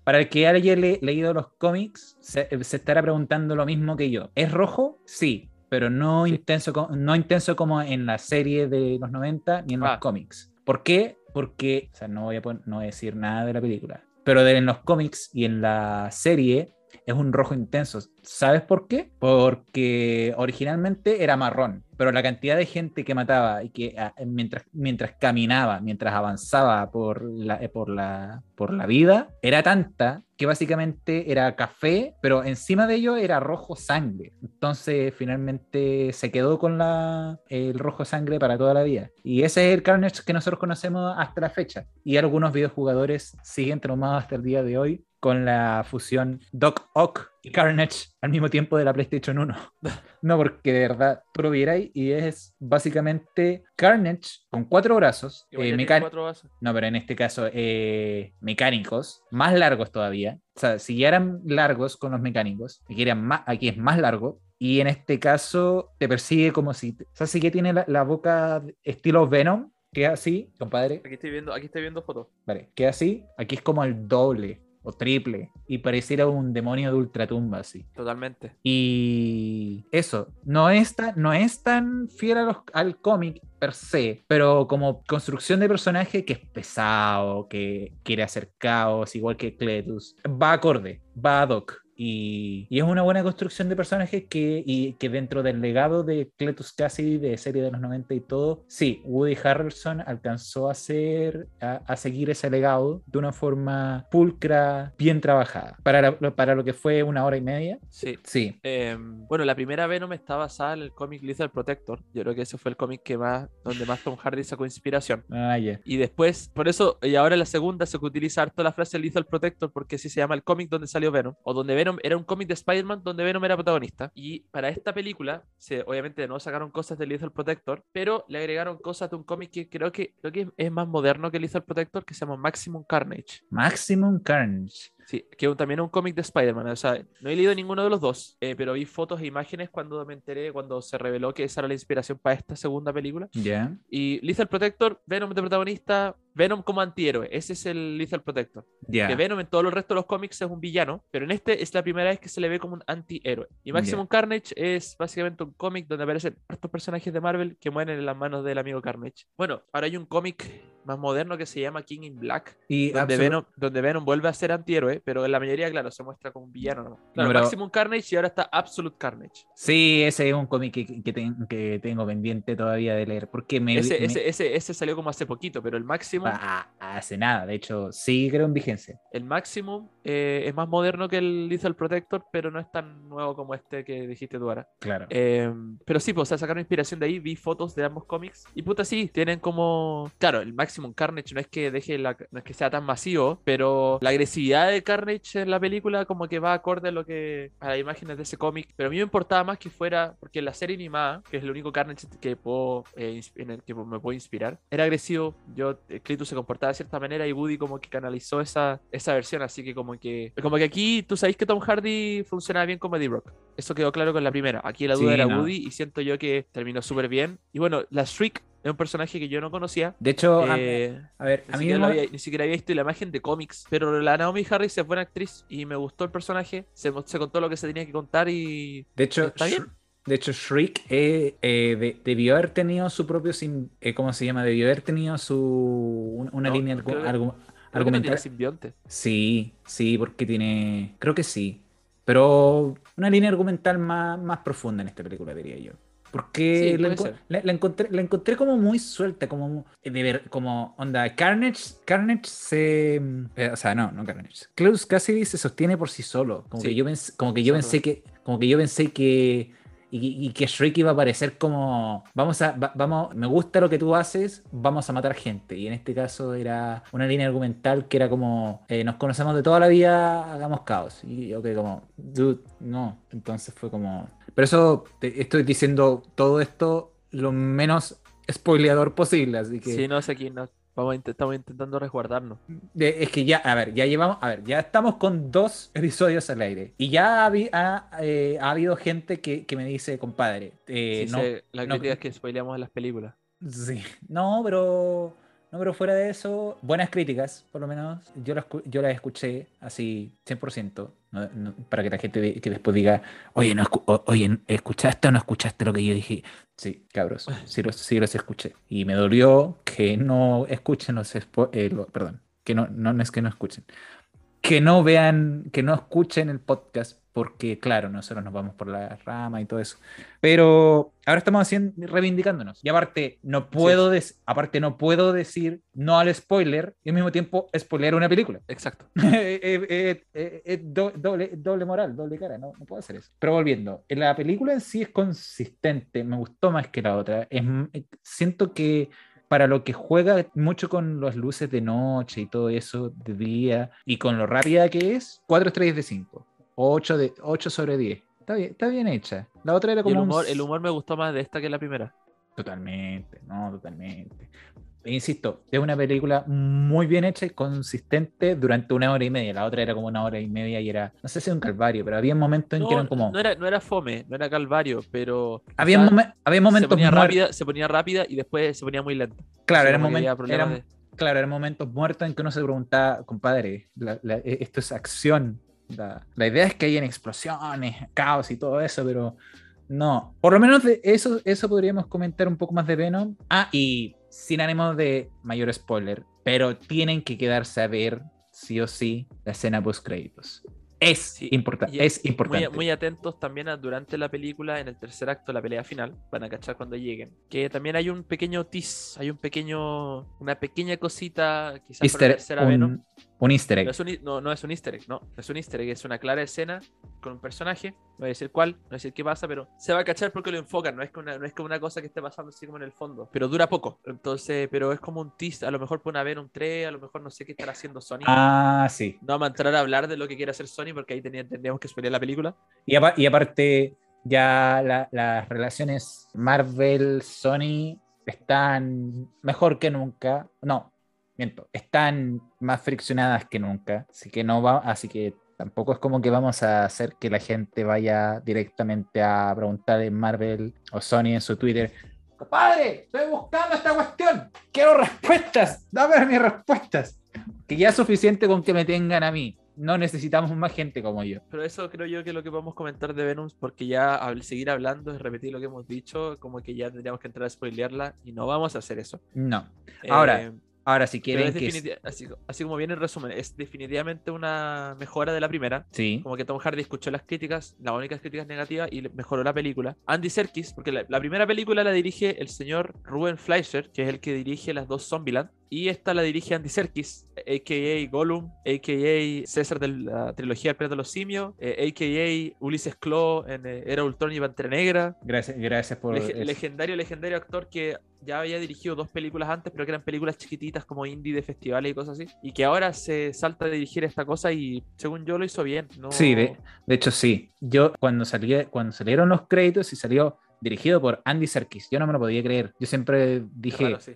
Para el que haya le- leído los cómics, se, se estará preguntando lo mismo que yo. ¿Es rojo? Sí. pero no, Sí. intenso, no intenso como en la serie de los 90 ni en los Ah. cómics. ¿Por qué? Porque, o sea, no voy, a pon- no voy a decir nada de la película, pero de, en los cómics y en la serie es un rojo intenso. ¿Sabes por qué? Porque originalmente era marrón, pero la cantidad de gente que mataba y que ah, mientras, caminaba, mientras avanzaba por la, eh, por la vida, era tanta que básicamente era café, pero encima de ello era rojo sangre. Entonces finalmente se quedó con la, el rojo sangre para toda la vida. Y ese es el Carnage que nosotros conocemos hasta la fecha. Y algunos videojugadores siguen traumados hasta el día de hoy con la fusión Doc Ock y Carnage al mismo tiempo de la PlayStation 1. No, porque de verdad tú lo vierais y es básicamente Carnage con cuatro brazos, eh, cuatro no, pero en este caso eh, mecánicos, más largos todavía. O sea, si ya eran largos con los mecánicos, aquí, eran más, aquí es más largo. Y en este caso te persigue como si... O sea, sí que tiene la, la boca estilo Venom, que es así, compadre. Aquí estoy viendo, aquí estoy viendo fotos. Vale, que así. Aquí es como el doble o triple. Y pareciera un demonio de ultratumba, así. Totalmente. Y eso, no es tan, no es tan fiel a los- al cómic per se, pero como construcción de personaje que es pesado, que quiere hacer caos, igual que Cletus, va acorde, va ad hoc. Y, y es una buena construcción de personajes que, y, que dentro del legado de Cletus Cassidy de serie de los 90 y todo, sí, Woody Harrelson alcanzó a, hacer, a, a seguir ese legado de una forma pulcra, bien trabajada. Para, la- para lo que fue una hora y media, Sí. sí, Eh, bueno, la primera Venom está basada en el cómic Lethal Protector. Yo creo que ese fue el cómic que más, donde más Tom Hardy sacó inspiración. Ah, ya. Y después, por eso, y ahora en la segunda se utiliza harto la frase Lethal Protector porque así se llama el cómic donde salió Venom, o donde Venom era un cómic de Spider-Man donde Venom era protagonista. Y para esta película, se, obviamente no sacaron cosas de Lethal Protector, pero le agregaron cosas de un cómic que creo que, creo que es más moderno que Lethal Protector, que se llama Maximum Carnage. Maximum Carnage. Sí, que también es un cómic de Spider-Man. O sea, no he leído ninguno de los dos, eh, pero vi fotos e imágenes cuando me enteré, cuando se reveló que esa era la inspiración para esta segunda película. Ya. Y Lethal Protector, Venom de protagonista, Venom como antihéroe. Ese es el Lethal Protector. Ya. Que Venom en todo el resto de los cómics es un villano, pero en este es la primera vez que se le ve como un antihéroe. Y Maximum Carnage es básicamente un cómic donde aparecen estos personajes de Marvel que mueren en las manos del amigo Carnage. Bueno, ahora hay un cómic más moderno que se llama King in Black, Y donde Venom, donde Venom vuelve a ser antihéroe, pero en la mayoría, claro, se muestra como un villano. ¿no? Claro, pero- Maximum Carnage y ahora está Absolute Carnage. Sí, ese es un cómic que, que, ten- que tengo pendiente todavía de leer. Porque me. Ese, me- ese, ese, ese salió como hace poquito, pero el Hace nada. De hecho, sí creo en vigencia. el Maximum eh, es más moderno que el Lethal Protector, pero no es tan nuevo como este que dijiste tú ahora. Claro. Eh, pero sí, pues, o sea, sacaron inspiración de ahí, vi fotos de ambos cómics. Y puta, sí, tienen como. Claro, el Maximum Carnage no es que deje la... no es que sea tan masivo, pero la agresividad de Carnage en la película, como que va acorde a lo que. a las imágenes de ese cómic. Pero a mí me importaba más que fuera. Porque en la serie animada, que es el único Carnage que puedo. eh, en el que me puedo inspirar, era agresivo. Yo, eh, Cletus se comportaba de cierta manera y Woody como que canalizó esa, esa versión. Así que como que. Como que aquí tú sabéis que Tom Hardy funcionaba bien como Eddie Brock. Eso quedó claro con la primera. Aquí la duda Sí, era no. Woody y siento yo que terminó súper bien. Y bueno, la Shriek es un personaje que yo no conocía. De hecho, a- Eh, a, ver, a mí siquiera había, ni siquiera había visto la imagen de cómics. Pero la Naomi Harris es buena actriz y me gustó el personaje. Se, se contó lo que se tenía que contar y. de hecho, ¿Está bien? De hecho, Shriek eh, eh, de- debió haber tenido su propio, sim- eh, ¿cómo se llama? Debió haber tenido su un- una No, línea creo argu- que- argu- Creo que no tiene argumental. simbionte. Sí, sí, porque tiene, creo que sí, pero una línea argumental más, más profunda en esta película, diría yo. Porque Sí, la, enco- la- la encontré, la encontré como muy suelta, como de ver, como onda, Carnage, Carnage se, eh, o sea, no, no Carnage. Klaus Cassidy se sostiene por sí solo, como Sí, que yo pensé, como que yo pensé que, como que yo pensé que y, y que Shrek iba a aparecer como vamos a va- vamos me gusta lo que tú haces vamos a matar gente y en este caso era una línea argumental que era como eh, nos conocemos de toda la vida hagamos caos y que como dude no entonces fue como pero eso te estoy diciendo todo esto lo menos spoileador posible así que Sí, no sé aquí. No. Vamos a estamos intentando resguardarnos. de- es que ya, a ver, ya llevamos, a ver, ya estamos con dos episodios al aire. Y ya ha, eh, ha habido gente que, que me dice, compadre, eh, Sí, no, sé, la no- crítica es que spoileamos las películas. sí, no, pero, no, pero fuera de eso, buenas críticas, por lo menos. Yo las, yo las escuché así 100%, no- no- para que la gente que después diga, oye, no oye, ¿escuchaste o no escuchaste lo que yo dije? Sí, cabros, sí los, sí los escuché. Y me dolió que no escuchen los... eh, lo- perdón, que no, no, no es que no escuchen. Que no vean, que no escuchen el podcast, porque claro, nosotros nos vamos por la rama y todo eso. Pero ahora estamos haciendo, reivindicándonos. Y aparte, no puedo, des- aparte, no puedo decir no al spoiler y al mismo tiempo spoilear una película. Exacto. Eh, eh, eh, eh, eh, do- doble, doble moral, doble cara, no, no puedo hacer eso. Pero volviendo, la película en sí es consistente, me gustó más que la otra. Es, eh, siento que para lo que juega mucho con las luces de noche y todo eso de día y con lo rápida que es, 4 estrellas de 5, 8, de, 8 sobre 10. Está bien, está bien hecha. La otra era como el humor, el humor me gustó más de esta que la primera. Totalmente, no, totalmente. Insisto, es una película muy bien hecha y consistente durante una hora y media. La otra era como una hora y media y era, no sé si un calvario, pero había momentos en No, que eran como. no era, no era fome, no era calvario, pero. había, momen- había se momentos ponía, muer- rápida, se ponía rápida y después se ponía muy lenta. Claro, había momentos, de- claro, eran momentos muertos en que uno se preguntaba, compadre, la- la- e- esto es acción. La, la idea es que hayan explosiones, caos y todo eso, pero no. Por lo menos de eso, eso podríamos comentar un poco más de Venom. Ah, y sin ánimo de mayor spoiler, pero tienen que quedarse a ver sí o sí la escena post créditos. Es, Sí, y es importante. Muy, atentos también a durante la película, en el tercer acto, la pelea final, van a cachar cuando lleguen. Que también hay un pequeño tease, hay un pequeño, una pequeña cosita, quizás para Easter- la tercera Venom. Un, easter egg. No es, un, no, no es un easter egg, no, no es un easter egg, es una clara escena con un personaje, no voy a decir cuál, no voy a decir qué pasa, pero se va a cachar porque lo enfocan, no es que una, no es que una cosa que esté pasando así como en el fondo, pero dura poco, entonces, pero es como un tease, a lo mejor pueden haber un 3, a lo mejor no sé qué estará haciendo Sony. Ah, sí. No vamos a entrar a hablar de lo que quiere hacer Sony porque ahí tendríamos que spoiler la película. Y, apa- y aparte, ya la- las relaciones Marvel-Sony están mejor que nunca. No, miento, están más friccionadas que nunca. Así que no va, así que tampoco es como que vamos a hacer que la gente vaya directamente a preguntar en Marvel o Sony en su Twitter. Compadre, estoy buscando esta cuestión. Quiero respuestas. Dame mis respuestas. Que ya es suficiente con que me tengan a mí. No necesitamos más gente como yo. Pero eso creo yo que es lo que podemos comentar de Venom, porque ya al seguir hablando es repetir lo que hemos dicho, como que ya tendríamos que entrar a spoilearla y no vamos a hacer eso. No. Ahora, Eh, Ahora, si quieren que... así, así como viene en resumen, es definitivamente una mejora de la primera. Sí. Como que Tom Hardy escuchó las críticas, las únicas críticas negativas y mejoró la película. Andy Serkis, porque la, la primera película la dirige el señor Ruben Fleischer, que es el que dirige las dos Zombieland. Y esta la dirige Andy Serkis, a.k.a. Gollum, a.k.a. César de la trilogía El Pirata de los Simios, eh, a.k.a. Ulises Claw en eh, Era Ultron y Pantera Negra. Gracias, gracias por Lege- eso. legendario, legendario actor que ya había dirigido dos películas antes, pero que eran películas chiquititas como indie de festivales y cosas así. Y que ahora se salta a dirigir esta cosa y según yo lo hizo bien. No... Sí, de, de hecho sí. Yo cuando salí, cuando salieron los créditos y salió dirigido por Andy Serkis, yo no me lo podía creer. Yo siempre dije, raro, sí.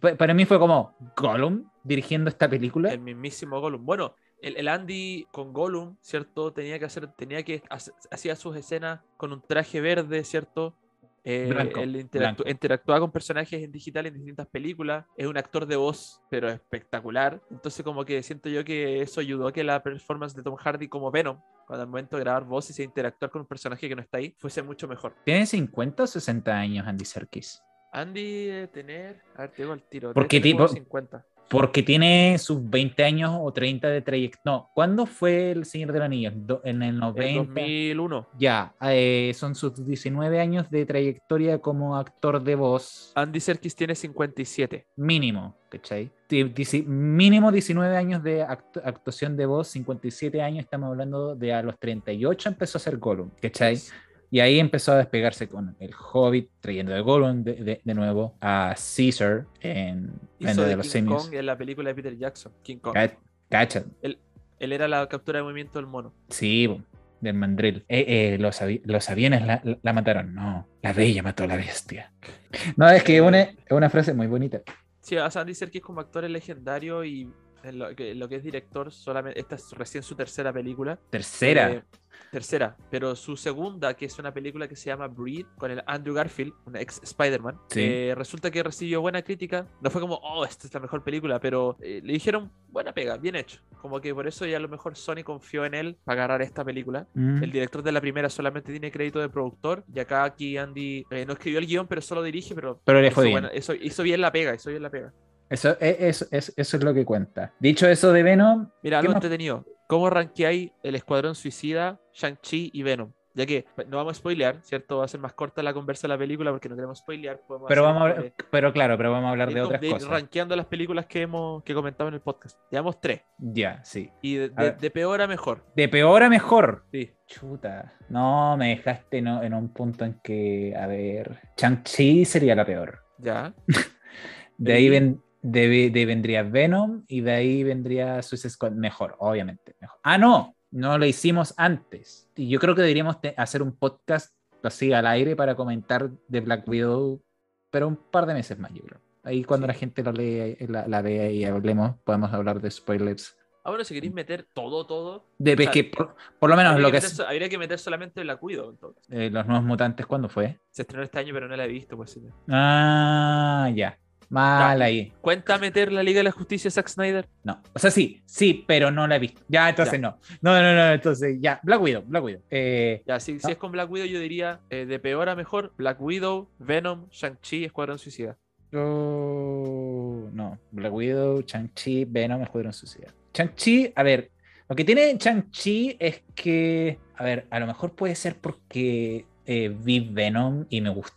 Pa- para mí fue como Gollum dirigiendo esta película. El mismísimo Gollum. Bueno, el, el Andy con Gollum, ¿cierto? Tenía que hacer, tenía que hacer- hacía sus escenas con un traje verde, ¿cierto? Eh, Blanco, él interactu- blanco. interactuaba con personajes en digital en distintas películas. Es un actor de voz, pero espectacular. Entonces, como que siento yo que eso ayudó a que la performance de Tom Hardy como Venom, cuando al momento de grabar voces e interactuar con un personaje que no está ahí, fuese mucho mejor. ¿Tiene 50 o 60 años Andy Serkis? Andy debe tener. A ver, te digo al tiro. debe ¿Por qué tener como tipo- 50. Porque tiene sus 20 años o 30 de trayectoria. No, ¿cuándo fue El Señor de los Anillos? En el En 90. 2001. Ya, eh, son sus 19 años de trayectoria como actor de voz. Andy Serkis tiene 57. mínimo, ¿cachai? Mínimo 19 años de actu- actuación de voz, 57 años, estamos hablando de a los 38 empezó a hacer Gollum, ¿cachai? Y ahí empezó a despegarse con el Hobbit, trayendo de Gollum de, de- de nuevo a Caesar en Hizo de, de los King Simios. Kong en la película de Peter Jackson. King Kong. Ca- Cacha, Él era la captura de movimiento del mono. sí, del mandril. Eh, eh, los, los aviones la, la- la mataron, no, la bella mató a la bestia. No, es que es una, es una frase muy bonita. Sí, o sea, Andy Serkis como actor es legendario y en lo, que, en lo que es director, solamente esta es recién su tercera película. Tercera. Eh, tercera, pero su segunda, que es una película que se llama Breed, con el Andrew Garfield, un ex Spider-Man, Sí. eh, resulta que recibió buena crítica. No fue como, oh, esta es la mejor película, pero eh, le dijeron, buena pega, bien hecho. Como que por eso ya a lo mejor Sony confió en él para agarrar esta película. Mm. El director de la primera solamente tiene crédito de productor, y acá aquí Andy eh, no escribió el guion, pero solo dirige, pero, Pero le hizo, bien. buena- eso, hizo bien la pega, hizo bien la pega. Eso, e- eso, eso, eso es lo que cuenta. Dicho eso de Venom, Mira, ¿Qué algo más? entretenido. ¿Cómo rankeáis el Escuadrón Suicida, Shang-Chi y Venom? Ya que no vamos a spoilear, ¿cierto? Va a ser más corta la conversa de la película porque no queremos spoilear. pero vamos a pero claro, pero vamos a hablar de, de otras de cosas. rankeando las películas que hemos que comentado en el podcast. Llevamos tres. Ya, sí. Y de, peor a mejor. De peor a mejor. Sí. Chuta. No, me dejaste no- en un punto en que, a ver, Chang-Chi sería la peor. Ya. De ahí, ven- de, de vendría Venom y de ahí vendría Suicide Squad. Mejor, obviamente. Mejor. Ah, no, no lo hicimos antes. Y yo creo que deberíamos hacer un podcast así al aire para comentar de Black Widow, pero un par de meses más, yo creo. Ahí cuando Sí. la gente lo lee, la, la vea y hablemos, podemos hablar de spoilers. Ah, bueno, si queréis meter todo, todo. De O sea, que por, por lo menos lo que que meter, es habría que meter solamente la cuido. Entonces. eh, los nuevos mutantes, ¿cuándo fue? Se estrenó este año, pero no la he visto. Pues, sí. Ah, ya. Mal Ya. ahí. ¿Cuenta meter la Liga de la Justicia Zack Snyder? No. O sea, sí, sí, pero no la he visto. Ya, entonces Ya. no. No, no, no, entonces ya. Black Widow, Black Widow. Eh, Ya, si, si es con Black Widow, yo diría eh, de peor a mejor: Black Widow, Venom, Shang-Chi, Escuadrón Suicida. No. Black Widow, Chang-Chi, Venom, Escuadrón Suicida. Chang-Chi, a ver. Lo que tiene Chang-Chi es que. A ver, a lo mejor puede ser porque eh, vi Venom y me gustó.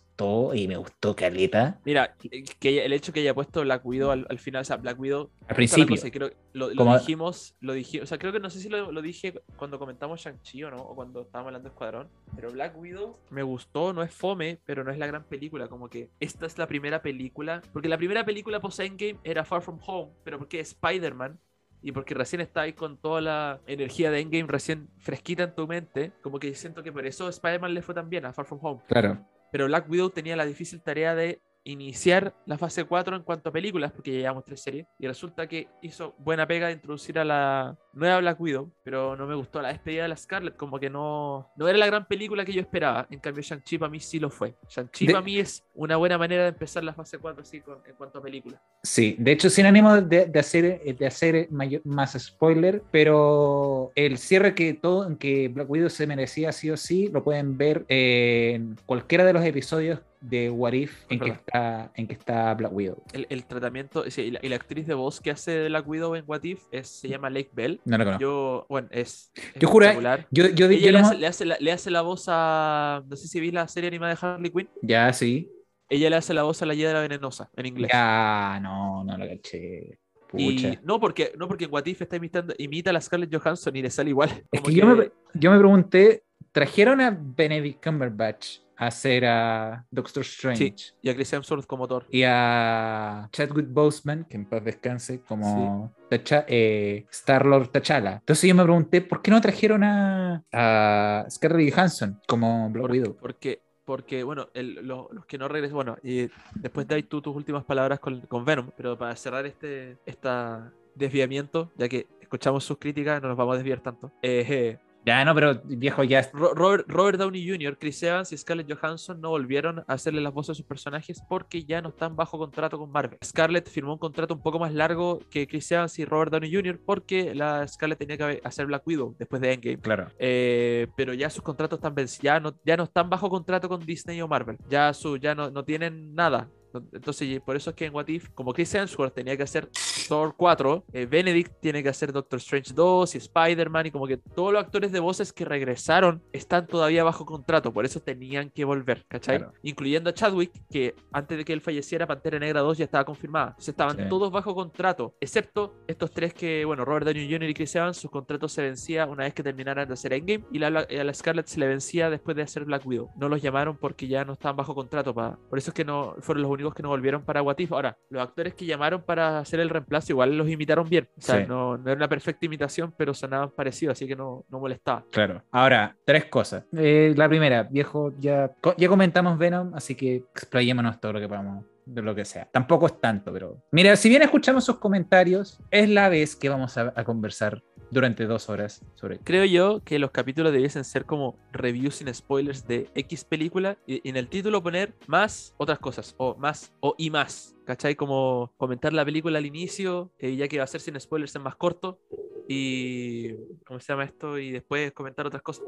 Y me gustó Caleta. Mira, que- que el hecho que haya puesto Black Widow al, al final, o sea, Black Widow. Al principio. cosa, creo- lo, lo dijimos, lo dijimos, o sea, creo que no sé si lo, lo dije cuando comentamos Shang-Chi o no, o cuando estábamos hablando de Escuadrón, pero Black Widow me gustó, no es fome, pero no es la gran película, como que esta es la primera película, porque la primera película post-Endgame era Far From Home, pero porque Spider-Man, y porque recién está ahí con toda la energía de Endgame recién fresquita en tu mente, como que siento que por eso Spider-Man le fue tan bien a Far From Home. Claro. Pero Black Widow tenía la difícil tarea de iniciar la fase 4 en cuanto a películas, porque ya llevamos tres series, y resulta que hizo buena pega de introducir a la nueva Black Widow, pero no me gustó la despedida de la Scarlett, como que no, no era la gran película que yo esperaba, en cambio Shang-Chi para mí sí lo fue. Shang-Chi De- para mí es una buena manera de empezar la fase 4 así con- en cuanto a películas. Sí, de hecho, sin ánimo de, de hacer, de hacer mayor- más spoiler, pero el cierre que todo, en que Black Widow se merecía sí o sí, lo pueden ver en cualquiera de los episodios de What If en que, está, en que está Black Widow. El, el tratamiento, sí, y, la, y la actriz de voz que hace de Black Widow en What If es- se llama Lake Bell. No lo conozco. Yo, bueno, es, es Yo espectacular. Yo, yo, Ella yo le, no- hace, le, hace la, le hace la voz a. No sé si vi la serie animada de Harley Quinn. Ya, sí. Ella le hace la voz a la hiedra venenosa en inglés. Ya, no, no lo caché. Y Pucha. no porque, no porque en What If está imitando, imita a la Scarlett Johansson y le sale igual. Es Como que yo me, yo me pregunté, ¿trajeron a Benedict Cumberbatch hacer a Doctor Strange? Y a Chris Hemsworth como Thor. y a Chadwick Boseman, que en paz descanse, como Tacha- eh, Star-Lord T'Challa. Entonces yo me pregunté, ¿por qué no trajeron a, a Scarlett Johansson como Black Widow? Porque, porque bueno, el- lo- los que no regresan, bueno, y después de ahí tú tus últimas palabras con, con Venom, pero para cerrar este esta desviamiento, ya que escuchamos sus críticas, no nos vamos a desviar tanto. Eh, eh, Ya, no, pero viejo, ya... Ro- Robert, Robert Downey Jr., Chris Evans y Scarlett Johansson no volvieron a hacerle las voces a sus personajes porque ya no están bajo contrato con Marvel. Scarlett firmó un contrato un poco más largo que Chris Evans y Robert Downey Jr. porque la Scarlett tenía que hacer Black Widow después de Endgame. Claro. Eh, pero ya sus contratos están vencidos, ya no, ya no están bajo contrato con Disney o Marvel, ya, su, ya no, no tienen nada. Entonces, por eso es que en What If, como Chris Hemsworth tenía que hacer Thor 4, eh, Benedict tiene que hacer Doctor Strange 2 y Spider-Man, y como que todos los actores de voces que regresaron están todavía bajo contrato, por eso tenían que volver, ¿cachai? Claro. Incluyendo a Chadwick, que antes de que él falleciera, Pantera Negra 2 ya estaba confirmada. Entonces estaban Sí. todos bajo contrato, excepto estos tres que, bueno, Robert Downey Jr. y Chris Evans, sus contratos se vencía una vez que terminaran de hacer Endgame, y la, Bla- a la Scarlett se le vencía después de hacer Black Widow. No los llamaron porque ya no estaban bajo contrato, pa- por eso es que no fueron los únicos que no volvieron para What If. Ahora, los actores que llamaron para hacer el reemplazo igual los imitaron bien. O sea, Sí. no, no era una perfecta imitación, pero sonaban parecidos, así que no, no molestaba. Claro. Ahora, tres cosas. Eh, la primera, viejo, ya, ya comentamos Venom, así que explayémonos todo lo que podamos. de lo que sea. Tampoco es tanto, pero. Mira, si bien escuchamos sus comentarios, es la vez que vamos a, a conversar durante dos horas sobre. Creo yo que los capítulos debiesen ser como reviews sin spoilers de X película y, en el título poner más otras cosas, o más, o y más. ¿Cachai? Como comentar la película al inicio, eh, ya que va a ser sin spoilers es más corto. Y. ¿Cómo se llama esto? Y después comentar otras cosas.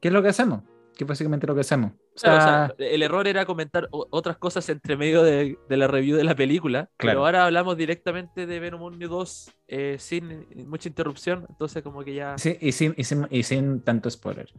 ¿Qué es lo que hacemos? Que es básicamente lo que hacemos. O Claro, o sea, sea, el error era comentar otras cosas entre medio de, de la review de la película. Claro. Pero ahora hablamos directamente de Venom 1 y 2 eh, sin mucha interrupción. Entonces, como que ya. sí, y, sin, y, sin, y sin tanto spoiler.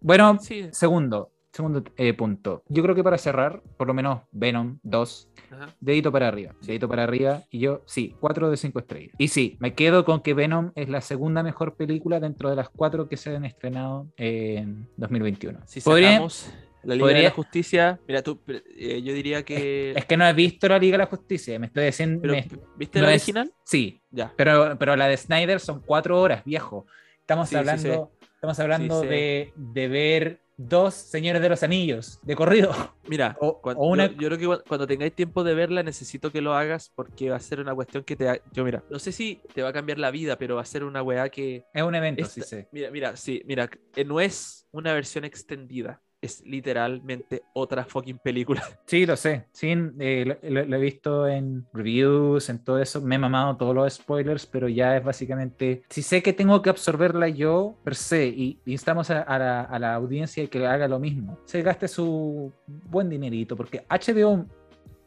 Bueno, Sí. segundo, segundo eh, punto. Yo creo que para cerrar, por lo menos Venom 2, Ajá. dedito para arriba, dedito para arriba, y yo, sí, 4 de 5 estrellas. Y sí, me quedo con que Venom es la segunda mejor película dentro de las cuatro que se han estrenado en 2021. Si sacamos la Liga de podría- la Justicia, mira, tú, eh, yo diría que. Es que no he visto la Liga de la Justicia, me estoy diciendo. pero, me- ¿Viste no la es- original? Sí, Ya. pero, pero la de Snyder son cuatro horas, viejo. Estamos Sí, sí, hablando, estamos hablando Sí, sí. De, de ver dos Señores de los Anillos de corrido. Mira, O- una- yo, yo creo que cuan- cuando tengáis tiempo de verla, necesito que lo hagas porque va a ser una cuestión que te. ha- Yo, mira, no sé si te va a cambiar la vida, pero va a ser una weá que. Es un evento, Esta- sí sé. Mira, mira, sí, mira, no es una versión extendida, es literalmente otra fucking película. Sí, lo sé. Sí, eh, lo, lo- he visto en reviews, en todo eso. Me he mamado todos los spoilers, pero ya es básicamente. Si sé que tengo que absorberla yo, per se, y instamos a, a la, a la audiencia que haga lo mismo. Se gaste su buen dinerito, porque HBO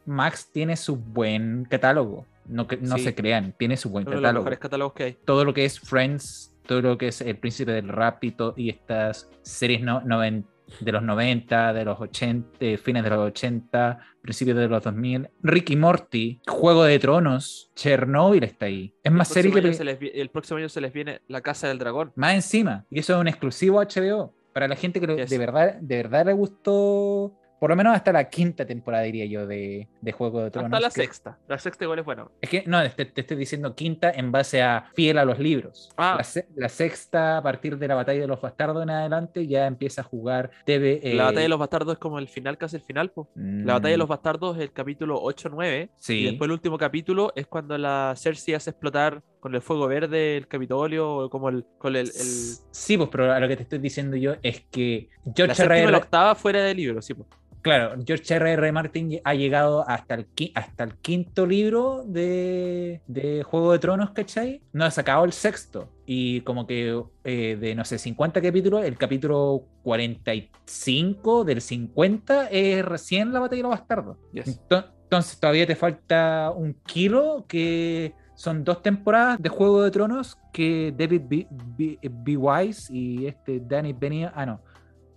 Max tiene su buen catálogo. No, no Sí. se crean, tiene su buen Uno de los catálogo. mejores catálogos que hay. todo lo que es Friends, todo lo que es El Príncipe del Rap y, y estas series no, noven- de los 90, de los 80, eh, fines de los 80, principios de los 2000, Ricky Morty, Juego de Tronos, Chernobyl está ahí. Es más el, próximo que... se les el próximo año se les viene La Casa del Dragón. Más encima, y eso es un exclusivo HBO. Para la gente que Yes. de, verdad, de verdad le gustó, por lo menos hasta la quinta temporada, diría yo, de, de Juego de Tronos. Hasta la que- sexta. La sexta igual es bueno. Es que no, te, te estoy diciendo quinta en base a fiel a los libros. Ah. La, se- la sexta, a partir de la batalla de los bastardos en adelante, ya empieza a jugar TV. La eh, batalla de los bastardos es como el final, casi el final. po. La batalla de los mm, bastardos es el capítulo 8-9. Sí. Y después el último capítulo es cuando la Cersei hace explotar con el fuego verde el Capitolio o como el, con el, el- Sí, pues, pero a lo que te estoy diciendo yo es que la George séptima y la R.R. octava fuera de libro, sí. po. Claro, George R.R. Martin ha llegado hasta el, hasta el quinto libro de, de Juego de Tronos, ¿cachai? No ha sacado el sexto. Y como que eh, de, no sé, 50 capítulos, el capítulo 45 del 50 es recién la batalla de los bastardos. Yes. Entonces todavía te falta un kilo que son dos temporadas de Juego de Tronos que David B. B- B. Wise y este Danny Benioff, ah no,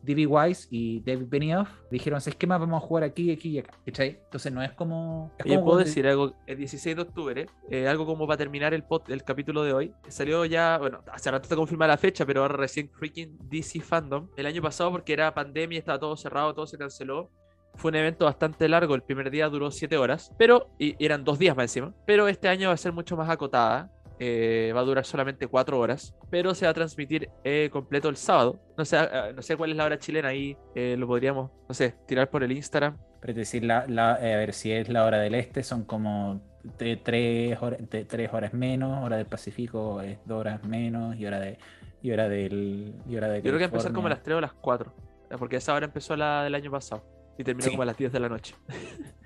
D.B. Wise y David Benioff dijeron, ¿sabes qué más vamos a jugar aquí, aquí y acá? ¿Cachai? Entonces no es como... es como puedo decir algo, el 16 de octubre, eh, algo como para terminar el, pod- el capítulo de hoy, salió ya, bueno, hace rato está confirmada la fecha, pero ahora recién freaking DC Fandom, el año pasado porque era pandemia, estaba todo cerrado, todo se canceló, fue un evento bastante largo, el primer día duró 7 horas, pero, y eran dos días más encima, pero este año va a ser mucho más acotada, eh, va a durar solamente 4 horas, pero se va a transmitir eh, completo el sábado, no sé, ah, no sé cuál es la hora chilena ahí, eh, lo podríamos, no sé, tirar por el Instagram. Pero decir, la, la- eh, a ver si es la hora del este, son como de tres, horas, de tres horas menos, hora del Pacífico es dos horas menos y hora de y hora del y hora de Yo creo que empezar como a las 3 o las 4. eh, Porque esa hora empezó la del año pasado. Y terminó Sí. como a las 10 de la noche.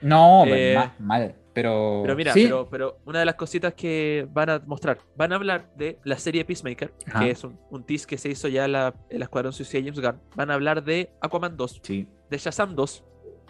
No, Eh, ma- mal, pero Pero mira, sí, pero, pero una de las cositas que van a mostrar, van a hablar de la serie Peacemaker, Ajá. que es un, un tease que se hizo ya en la, el Escuadrón Suicida James Gunn. Van a hablar de Aquaman 2, sí, de Shazam 2.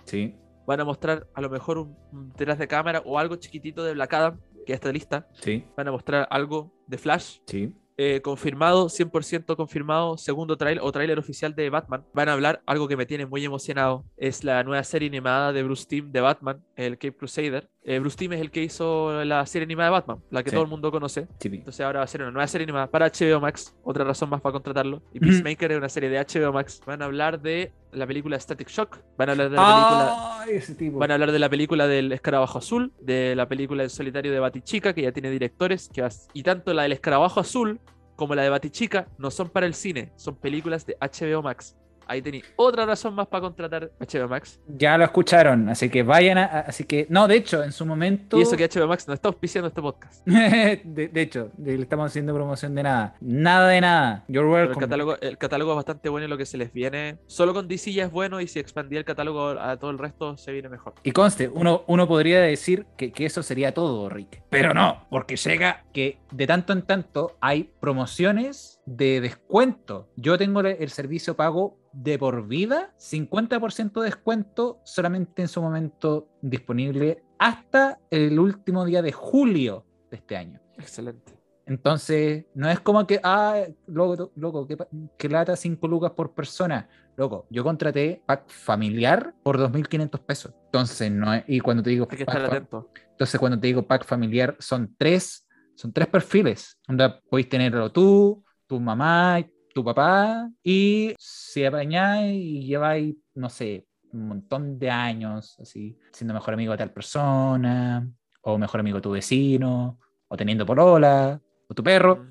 sí, Van a mostrar a lo mejor un, un detrás de cámara o algo chiquitito de Black Adam, que ya está lista. sí, Van a mostrar algo de Flash, sí. eh, confirmado, 100% confirmado, segundo trailer o tráiler oficial de Batman. Van a hablar algo que me tiene muy emocionado. Es la nueva serie animada de Bruce Timm de Batman, el Cape Crusader. Eh, Bruce Timm es el que hizo la serie animada de Batman, la que Sí. todo el mundo conoce. sí. Entonces ahora va a ser una nueva serie animada para HBO Max. Otra razón más para contratarlo. Y. Peacemaker es una serie de HBO Max. Van a hablar de la película Static Shock. Van a hablar de la película... Ay, ese tipo. Van a hablar de la película del Escarabajo Azul, de la película El Solitario de Batichica, que ya tiene directores, que vas- y tanto la del Escarabajo Azul como la de Batichica no son para el cine, son películas de HBO Max. Ahí tenéis otra razón más para contratar HBO Max. Ya lo escucharon, así que vayan a. Así que. No, de hecho, en su momento. Y eso que HBO Max no está auspiciando este podcast. de, de hecho, le estamos haciendo promoción de nada. Nada de nada. You're Pero el welcome. catálogo, el catálogo es bastante bueno y lo que se les viene. Solo con DC ya es bueno y si expandía el catálogo a todo el resto se viene mejor. Y conste, uno, uno podría decir que, que eso sería todo, Rick. Pero no, porque llega que de tanto en tanto hay promociones de descuento. Yo tengo el- servicio pago de por vida, 50% de descuento solamente en su momento disponible hasta el último día de julio de este año. Excelente. Entonces, no es como que, ah, loco, loco, que, que lata 5 lucas por persona. Loco, yo contraté pack familiar por 2.500 pesos. Entonces, no es, y cuando te digo Hay que pack estar atento. entonces, cuando te digo pack familiar, son tres, son tres perfiles. Donde podéis tenerlo tú, tu mamá, tu papá, y si apañáis y lleváis, no sé, un montón de años, así, siendo mejor amigo de tal persona, o mejor amigo de tu vecino, o teniendo polola, o tu perro,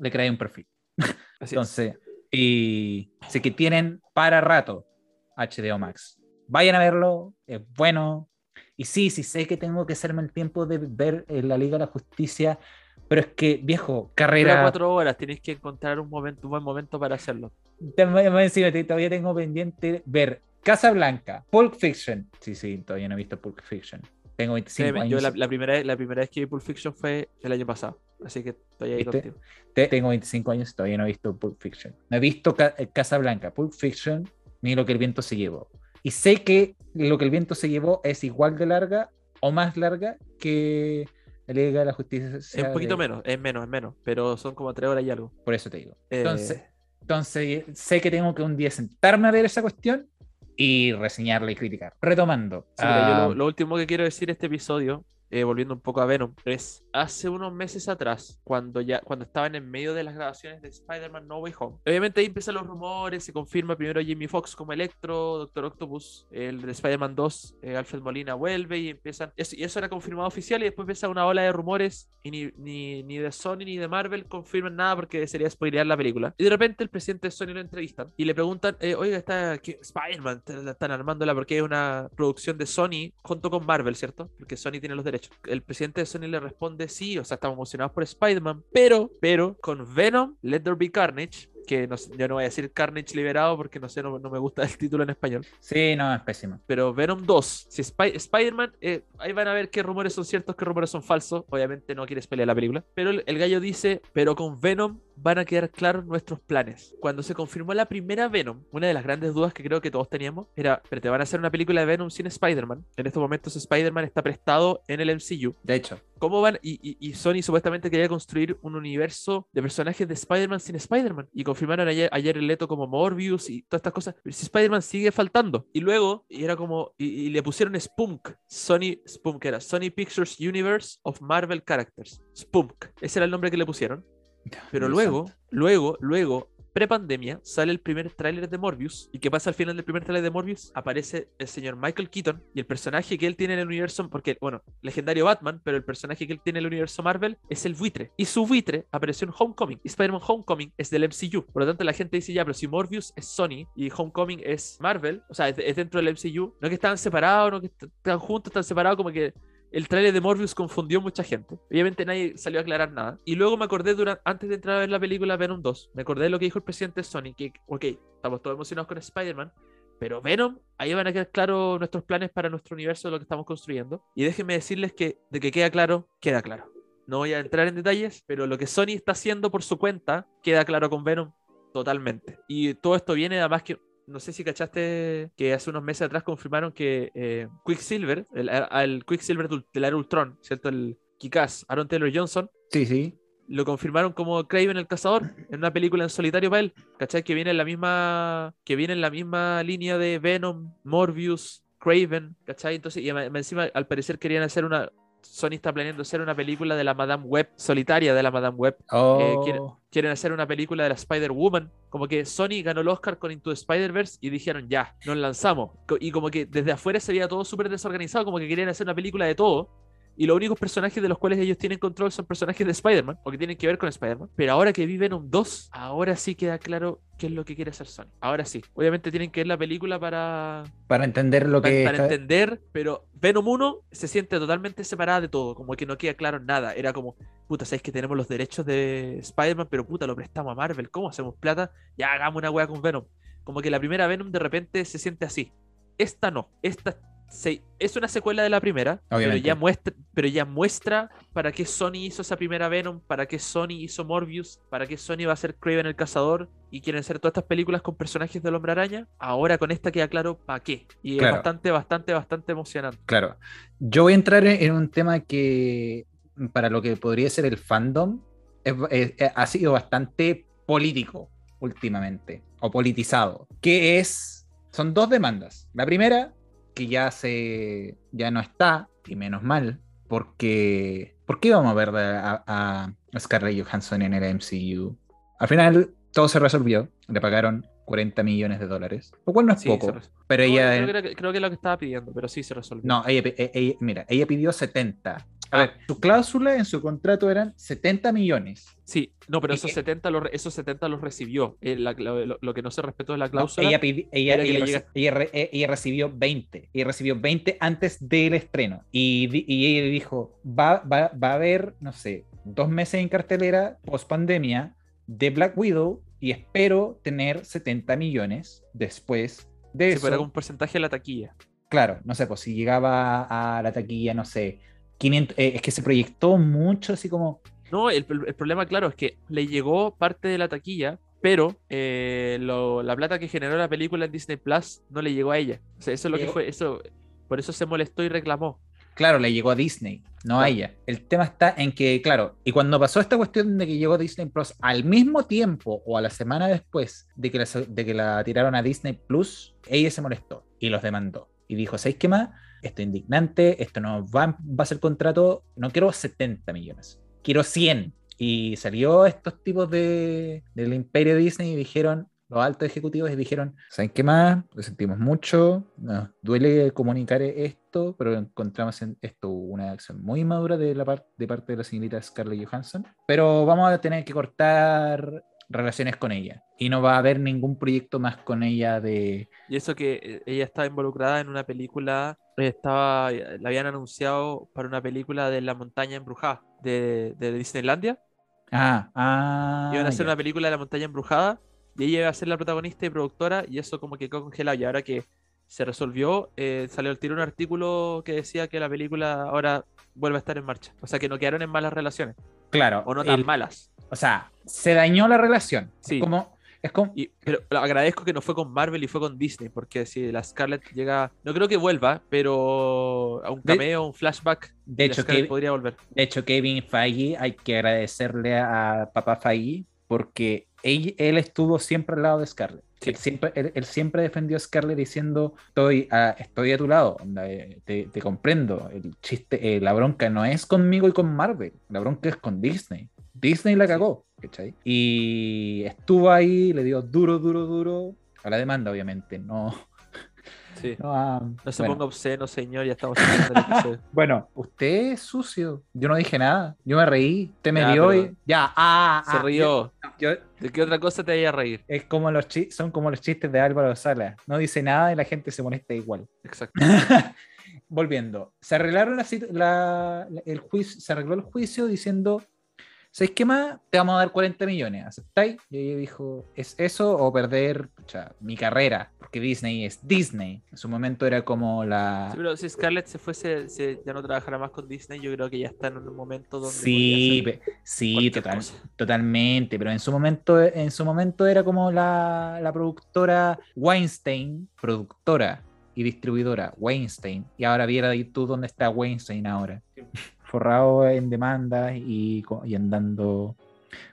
le creáis un perfil. Así es. Entonces, y sé que tienen para rato HBO Max. Vayan a verlo, es bueno. Y sí, sí sé que tengo que hacerme el tiempo de ver eh, la Liga de la Justicia, pero es que, viejo, Dura carrera. cuatro horas, tienes que encontrar un momento, un buen momento para hacerlo. Todavía tengo pendiente ver Casa Blanca, Pulp Fiction. Sí, sí, todavía no he visto Pulp Fiction. Tengo 25 Créeme, años. yo la, la primera, la primera vez que vi Pulp Fiction fue el año pasado, así que estoy ahí ¿Viste? contigo. Te- tengo 25 años y todavía no he visto Pulp Fiction. No he visto Ca- eh, Casa Blanca, Pulp Fiction, ni lo que el viento se llevó. Y sé que lo que el viento se llevó es igual de larga o más larga que la Liga de la Justicia. Es un poquito de- menos, es menos, es menos, pero son como tres horas y algo. Por eso te digo. Eh, Entonces, entonces sé que tengo que un día sentarme a ver esa cuestión y reseñarla y criticar. Retomando. Sí, mira, yo ah, lo, lo último que quiero decir este episodio, eh, volviendo un poco a Venom, es hace unos meses atrás, cuando ya cuando estaban en medio de las grabaciones de Spider-Man No Way Home. Obviamente ahí empiezan los rumores, se confirma primero Jimmy Fox como Electro, Doctor Octopus, el de Spider-Man 2, eh, Alfred Molina vuelve y empiezan, eso, y eso era confirmado oficial y después empieza una ola de rumores y ni, ni, ni de Sony ni de Marvel confirman nada porque sería spoilear la película. Y de repente el presidente de Sony lo entrevistan y le preguntan, eh, oiga, está. Spider-Man, están armándola porque es una producción de Sony junto con Marvel, ¿cierto? Porque Sony tiene los derechos. El presidente de Sony le responde, sí, o sea, estamos emocionados por Spider-Man, pero, pero con Venom, Let There Be Carnage, que no, yo no voy a decir Carnage liberado porque no sé, no, no me gusta el título en español, Sí, no, es pésimo. pero Venom 2, si Spy- Spider-Man, eh, ahí van a ver qué rumores son ciertos, qué rumores son falsos, obviamente no quieres pelear la película, pero el, el gallo dice, pero con Venom van a quedar claros nuestros planes. Cuando se confirmó la primera Venom, una de las grandes dudas que creo que todos teníamos era, pero te van a hacer una película de Venom sin Spider-Man. En estos momentos Spider-Man está prestado en el MCU. De hecho, ¿Cómo van? Y, y- y Sony supuestamente quería construir un universo de personajes de Spider-Man sin Spider-Man. Y confirmaron ayer, ayer el Leto como Morbius y todas estas cosas. Pero si Spider-Man sigue faltando. Y luego, y era como. Y, y le pusieron Spunk. Sony Spunk era Sony Pictures Universe of Marvel Characters. Spunk. Ese era el nombre que le pusieron. Pero luego, luego, luego, pre-pandemia, sale el primer tráiler de Morbius. ¿Y qué pasa al final del primer tráiler de Morbius? Aparece el señor Michael Keaton y el personaje que él tiene en el universo, porque, bueno, legendario Batman, pero el personaje que él tiene en el universo Marvel es el buitre. Y su buitre apareció en Homecoming. Y Spider-Man Homecoming es del MCU. Por lo tanto, la gente dice ya, pero si Morbius es Sony y Homecoming es Marvel, o sea, es, es dentro del MCU, no que estaban separados, no que est- están juntos, están separados, como que el tráiler de Morbius confundió mucha gente. Obviamente nadie salió a aclarar nada. Y luego me acordé durante, antes de entrar a ver la película Venom 2, me acordé de lo que dijo el presidente de Sony, que, ok, estamos todos emocionados con Spider-Man, pero Venom, ahí van a quedar claros nuestros planes para nuestro universo lo que estamos construyendo. Y déjenme decirles que de que queda claro, queda claro. No voy a entrar en detalles, pero lo que Sony está haciendo por su cuenta queda claro con Venom totalmente. Y todo esto viene además que no sé si cachaste que hace unos meses atrás confirmaron que eh, Quicksilver, el, el Quicksilver del era Ultron, ¿cierto? El Kikaz, Aaron Taylor Johnson, sí, sí. lo confirmaron como Craven el Cazador en una película en solitario para él. ¿Cachai? Que viene en la misma, que viene en la misma línea de Venom, Morbius, Craven, ¿cachai? Entonces, y encima al parecer querían hacer una. Sony está planeando hacer una película de la Madame Web, solitaria de la Madame Web. Oh, quiere- quieren hacer una película de la Spider-Woman. Como que Sony ganó el Oscar con Into the Spider-Verse y dijeron, ya, nos lanzamos. Y como que desde afuera se veía todo súper desorganizado, como que querían hacer una película de todo. Y los únicos personajes de los cuales ellos tienen control son personajes de Spider-Man o que tienen que ver con Spider-Man. Pero ahora que vi Venom 2, ahora sí queda claro qué es lo que quiere hacer Sony. Ahora sí. Obviamente tienen que ver la película para, Para entender lo para, que. para está- entender, pero Venom 1 se siente totalmente separada de todo, como que no queda claro nada. Era como, puta, sabéis que tenemos los derechos de Spider-Man, pero puta, lo prestamos a Marvel. ¿Cómo hacemos plata? Ya hagamos una wea con Venom. Como que la primera Venom de repente se siente así. Esta no. Esta se- es una secuela de la primera, pero ya, muestra, pero ya muestra para qué Sony hizo esa primera Venom, para qué Sony hizo Morbius, para qué Sony va a hacer Craven el Cazador y quieren hacer todas estas películas con personajes del Hombre Araña. Ahora con esta queda claro para qué. Y Claro. es bastante, bastante, bastante emocionante. Claro. Yo voy a entrar en en un tema que, para lo que podría ser el fandom, es- es- es- ha sido bastante político últimamente, o politizado, que es, son dos demandas. La primera, que ya se, ya no está, y menos mal, porque, ¿por qué vamos a ver a, a- a Scarlett Johansson en el MCU? Al final, todo se resolvió, le pagaron 40 millones de dólares, lo cual no es Sí, poco, pero No, ella... creo, que era, creo que es lo que estaba pidiendo, pero sí se resolvió. No, ella, pi- e- ella- mira, ella pidió 70. A ver, su cláusula en su contrato eran 70 millones. Sí, no, pero ¿Y esos qué? 70 los, esos 70 los recibió. Eh, la- lo, que no se respetó es la No, cláusula. ella, pidi- ella, ella reci- re- eh, ella recibió 20. Ella recibió 20 antes del estreno. Y, y ella dijo, va, va, va a haber, no sé, dos meses en cartelera post pandemia de Black Widow y espero tener 70 millones después de Sí, eso. pero un porcentaje de la taquilla. Claro, no sé, pues si llegaba a la taquilla, no sé, 500, eh, es que se proyectó mucho así como... No, el, el problema, claro, es que le llegó parte de la taquilla, pero eh, lo- la plata que generó la película en Disney Plus no le llegó a ella. O sea, eso es lo que Llegó- fue. Eso, por eso se molestó y reclamó. Claro, le llegó a Disney, no a ella. El tema está en que, claro, y cuando pasó esta cuestión de que llegó Disney Plus al mismo tiempo o a la semana después de que la, de que la tiraron a Disney Plus, ella se molestó y los demandó. Y dijo, ¿sabéis qué más? Esto es indignante, esto no va, va a ser contrato, no quiero 70 millones, quiero 100. Y salió estos tipos de, del imperio Disney y dijeron, los altos ejecutivos y dijeron, ¿saben qué más? Lo sentimos mucho, nos duele comunicar esto, pero encontramos en esto una acción muy madura de, la par- de parte de la señorita Scarlett Johansson, pero vamos a tener que cortar relaciones con ella y no va a haber ningún proyecto más con ella de... Y eso que eh, ella estaba involucrada en una película, eh, estaba, la habían anunciado para una película de la montaña embrujada de, de Disneylandia. Ah, ah. Iban a hacer ya. una película de la montaña embrujada y ella iba a ser la protagonista y productora y eso como que quedó congelado y ahora que se resolvió eh, salió al tiro un artículo que decía que la película ahora vuelve a estar en marcha o sea que no quedaron en malas relaciones Claro, o no tan el- malas o sea, se dañó la relación. Sí. Es como... Es como y, pero agradezco que no fue con Marvel y fue con Disney porque si la Scarlett llega no creo que vuelva pero a un De- cameo un flashback de hecho, que, podría volver De hecho, Kevin Feige, hay que agradecerle a papá Feige porque él, él estuvo siempre al lado de Scarlett. Sí. Él, siempre, él, él siempre defendió a Scarlett diciendo, estoy a, estoy a tu lado, eh, te, te comprendo. El chiste, eh, la bronca no es conmigo y con Marvel, la bronca es con Disney. Disney la cagó, ¿cachai? Y estuvo ahí, le dio duro, duro, duro a la demanda, obviamente. No, sí no, no se bueno. ponga obsceno señor ya estamos el. Bueno, usted es sucio. Yo no dije nada. Yo me reí. Usted me vio y. Ya, ah, se ah, rió yo- ¿de qué otra cosa te vaya a reír? es como los chi- son como los chistes de Álvaro Sala. No dice nada y la gente se molesta igual. exacto Volviendo. Se arreglaron la- la- el juicio, se arregló el juicio diciendo. ¿Sabes qué más? Te vamos a dar 40 millones. ¿Aceptáis? Y ella dijo, ¿es eso o perder pucha, mi carrera? Porque Disney es Disney. En su momento era como la... Sí, pero si Scarlett se fuese, se- ya no trabajara más con Disney, yo creo que ya está en un momento donde Sí, sí, total, totalmente, pero en su momento, en su momento era como la, la productora Weinstein, productora y distribuidora Weinstein, y ahora viera ahí tú dónde está Weinstein ahora, forrado en demandas y, y andando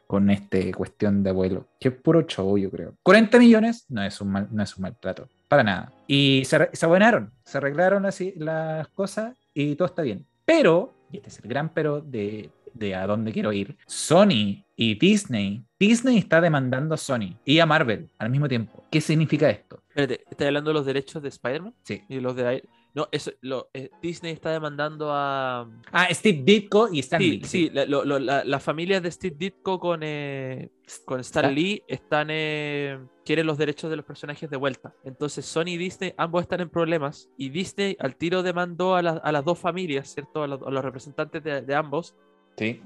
con este cuestión de abuelo, que es puro show, yo creo. 40 millones no es un, mal, no es un maltrato, para nada. Y se, se abonaron, se arreglaron así las cosas y todo está bien. Pero, y este es el gran pero de, de a dónde quiero ir, Sony y Disney, Disney está demandando a Sony y a Marvel al mismo tiempo. ¿Qué significa esto? Espérate, ¿estás hablando de los derechos de Spider-Man? Sí. Y los de No, eso, lo, eh, Disney está demandando a. Ah, Steve Ditko y Stan Sí, Lee. sí, la- lo- la- las familias de Steve Ditko con, eh, con Stan Ah. Lee están. eh, quieren los derechos de los personajes de vuelta. Entonces, Sony y Disney ambos están en problemas. Y Disney al tiro demandó a, las- a las dos familias, ¿cierto? A los, a los representantes de, de ambos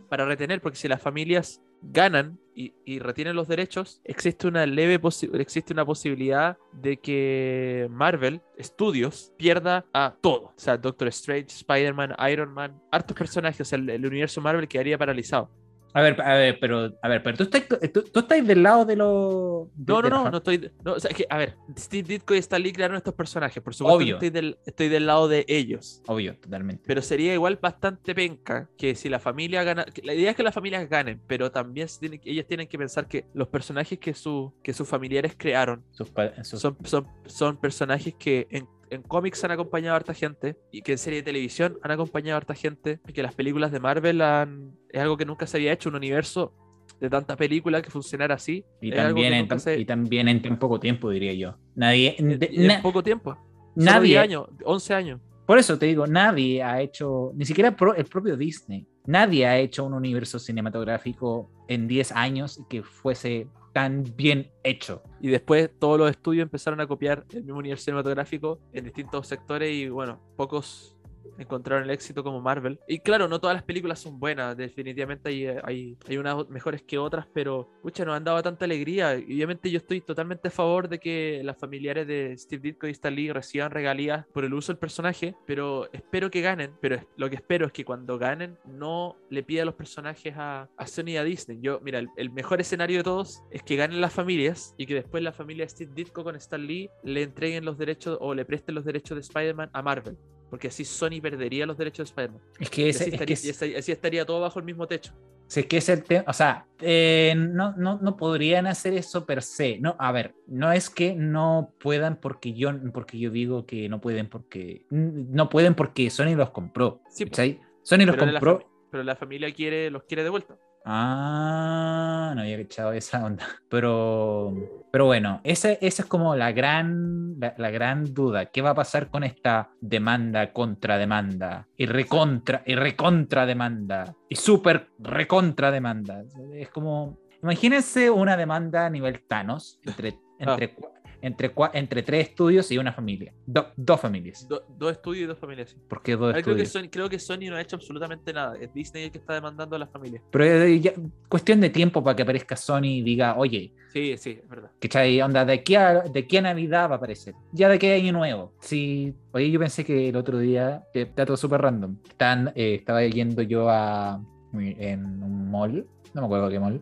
Para retener, porque si las familias ganan y, retienen los derechos, existe una leve existe una posibilidad de que Marvel Studios pierda a todo. O sea, Doctor Strange, Spider-Man, Iron Man, hartos personajes, o sea, el universo Marvel quedaría paralizado. A ver, a ver, pero, a ver, pero tú estás, tú, tú estás del lado de los. de- No, no, de no, no estoy. No, o sea, que, a ver, Steve Ditko y Stan Lee crearon estos personajes. Por supuesto, Obvio. estoy del, estoy del lado de ellos. Obvio, totalmente. Pero sería igual bastante penca que si la familia gana. La idea es que las familias ganen, pero también tienen- ellas tienen que pensar que los personajes que, su, que sus familiares crearon Sus pa- sus- son, son, son personajes que en, en cómics han acompañado a harta gente y que en serie de televisión han acompañado a harta gente y que las películas de Marvel han, es algo que nunca se había hecho, un universo de tanta película que funcionara así. y, también en, tan- se- y también en tan poco tiempo, diría yo. Nadie. de- en na- poco tiempo. Nadie. 10 años, 11 años. Por eso te digo, nadie ha hecho, ni siquiera el propio Disney, nadie ha hecho un universo cinematográfico en 10 años y que fuese tan bien hecho. Y después todos los estudios empezaron a copiar el mismo universo cinematográfico en distintos sectores y bueno, pocos encontraron el éxito como Marvel. Y claro, no todas las películas son buenas, definitivamente hay, hay, hay unas mejores que otras, pero pucha, nos han dado tanta alegría. Y obviamente yo estoy totalmente a favor de que las familiares de Steve Ditko y Stan Lee reciban regalías por el uso del personaje, pero espero que ganen. Pero lo que espero es que cuando ganen no le pida los personajes a, a Sony y a Disney. Yo, mira, el, el mejor escenario de todos es que ganen las familias y que después la familia de Steve Ditko con Stan Lee le entreguen los derechos o le presten los derechos de Spider-Man a Marvel. Porque así Sony perdería los derechos de Spider-Man. Es que ese, así, es que estaría, es- y así- estaría todo bajo el mismo techo. Si es que es el tema, o sea, eh, no, no, no podrían hacer eso per se. No, a ver, no es que no puedan porque yo, porque yo digo que no pueden porque no pueden porque Sony los compró. Sí, ¿cachai? Sony los pero, la compró. fami- pero la familia quiere, los quiere de vuelta. Ah, no había echado esa onda. Pero, pero bueno, esa, esa es como la gran, la, la gran duda. ¿Qué va a pasar con esta demanda contra demanda? Y recontra, y recontra demanda. Y súper recontra demanda. Es como, imagínense una demanda a nivel Thanos entre, entre, cua- entre, entre tres estudios y una familia. Do- dos familias. Do- dos estudios y dos familias. sí. ¿Por qué dos ver, creo, que estudios? Sony, creo que Sony no ha hecho absolutamente nada. Es Disney el que está demandando a la familia. Pero eh, ya- cuestión de tiempo para que aparezca Sony y diga, oye, Sí, sí, es verdad. ¿Cachai? Onda, de aquí, a, de a Navidad va a aparecer. Ya de a año nuevo. Sí, oye, yo pensé que el otro día, eh, dato súper random, Están, eh, estaba yendo yo a en un mall, no me acuerdo qué mall,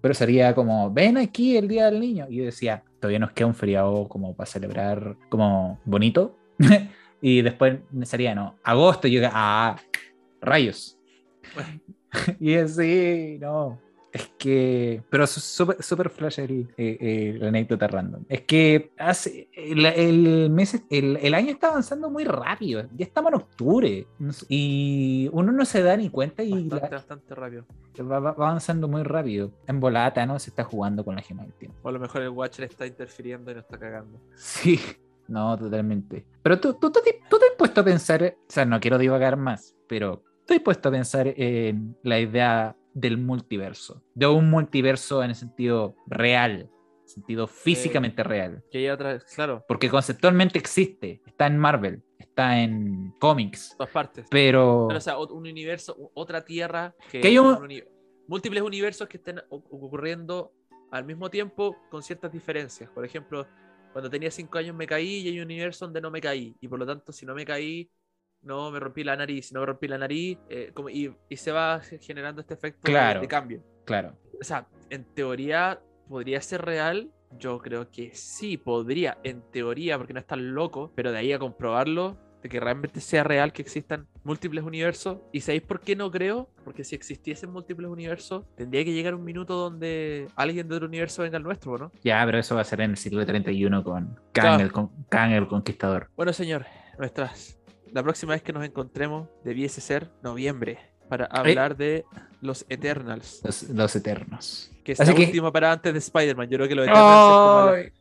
pero sería como, ven aquí el Día del Niño. Y yo decía, todavía nos queda un feriado como para celebrar, como bonito. y después sería, no, agosto. Y yo, ah, rayos. y así, no. Es que, pero es súper super flash el, eh, eh, la anécdota random. Es que hace, el, el mes, el, el año está avanzando muy rápido. Ya estamos en octubre. Y uno no se da ni cuenta y Bastante, la- bastante rápido. va, va- va avanzando muy rápido. En volata, ¿no? Se está jugando con la gema del tiempo. O a lo mejor el Watcher está interfiriendo y nos está cagando. Sí, no, totalmente. Pero tú, tú, tú, te- tú te has puesto a pensar, o sea, no quiero divagar más, pero tú has puesto a pensar en la idea del multiverso, de un multiverso en el sentido real, sentido físicamente real. Que hay otra, claro, Porque conceptualmente existe, está en Marvel, está en cómics, todas partes. pero... Pero, o sea, un universo, otra tierra, que, Que hay un- uni- múltiples universos que estén ocurriendo al mismo tiempo con ciertas diferencias. Por ejemplo, cuando tenía 5 años me caí y hay un universo donde no me caí. Y por lo tanto, si no me caí, no me rompí la nariz. Si no me rompí la nariz, eh, como, y, y se va generando este efecto de- Claro. de cambio. Claro, O sea, en teoría, ¿podría ser real? Yo creo que sí, podría, en teoría, porque no es tan loco, pero de ahí a comprobarlo, de que realmente sea real que existan múltiples universos. ¿Y sabéis por qué no creo? Porque si existiesen múltiples universos, tendría que llegar un minuto donde alguien de otro universo venga al nuestro, ¿no? ya, pero eso va a ser en el siglo 31 con Kang, Claro. el, con- Kang el Conquistador. Bueno, señor, nuestras. La próxima vez que nos encontremos debiese ser noviembre para hablar de los Eternals. Los, los Eternos. Que es la que- última para antes de Spider-Man. Yo creo que los Eternals es como la- ¡Ay!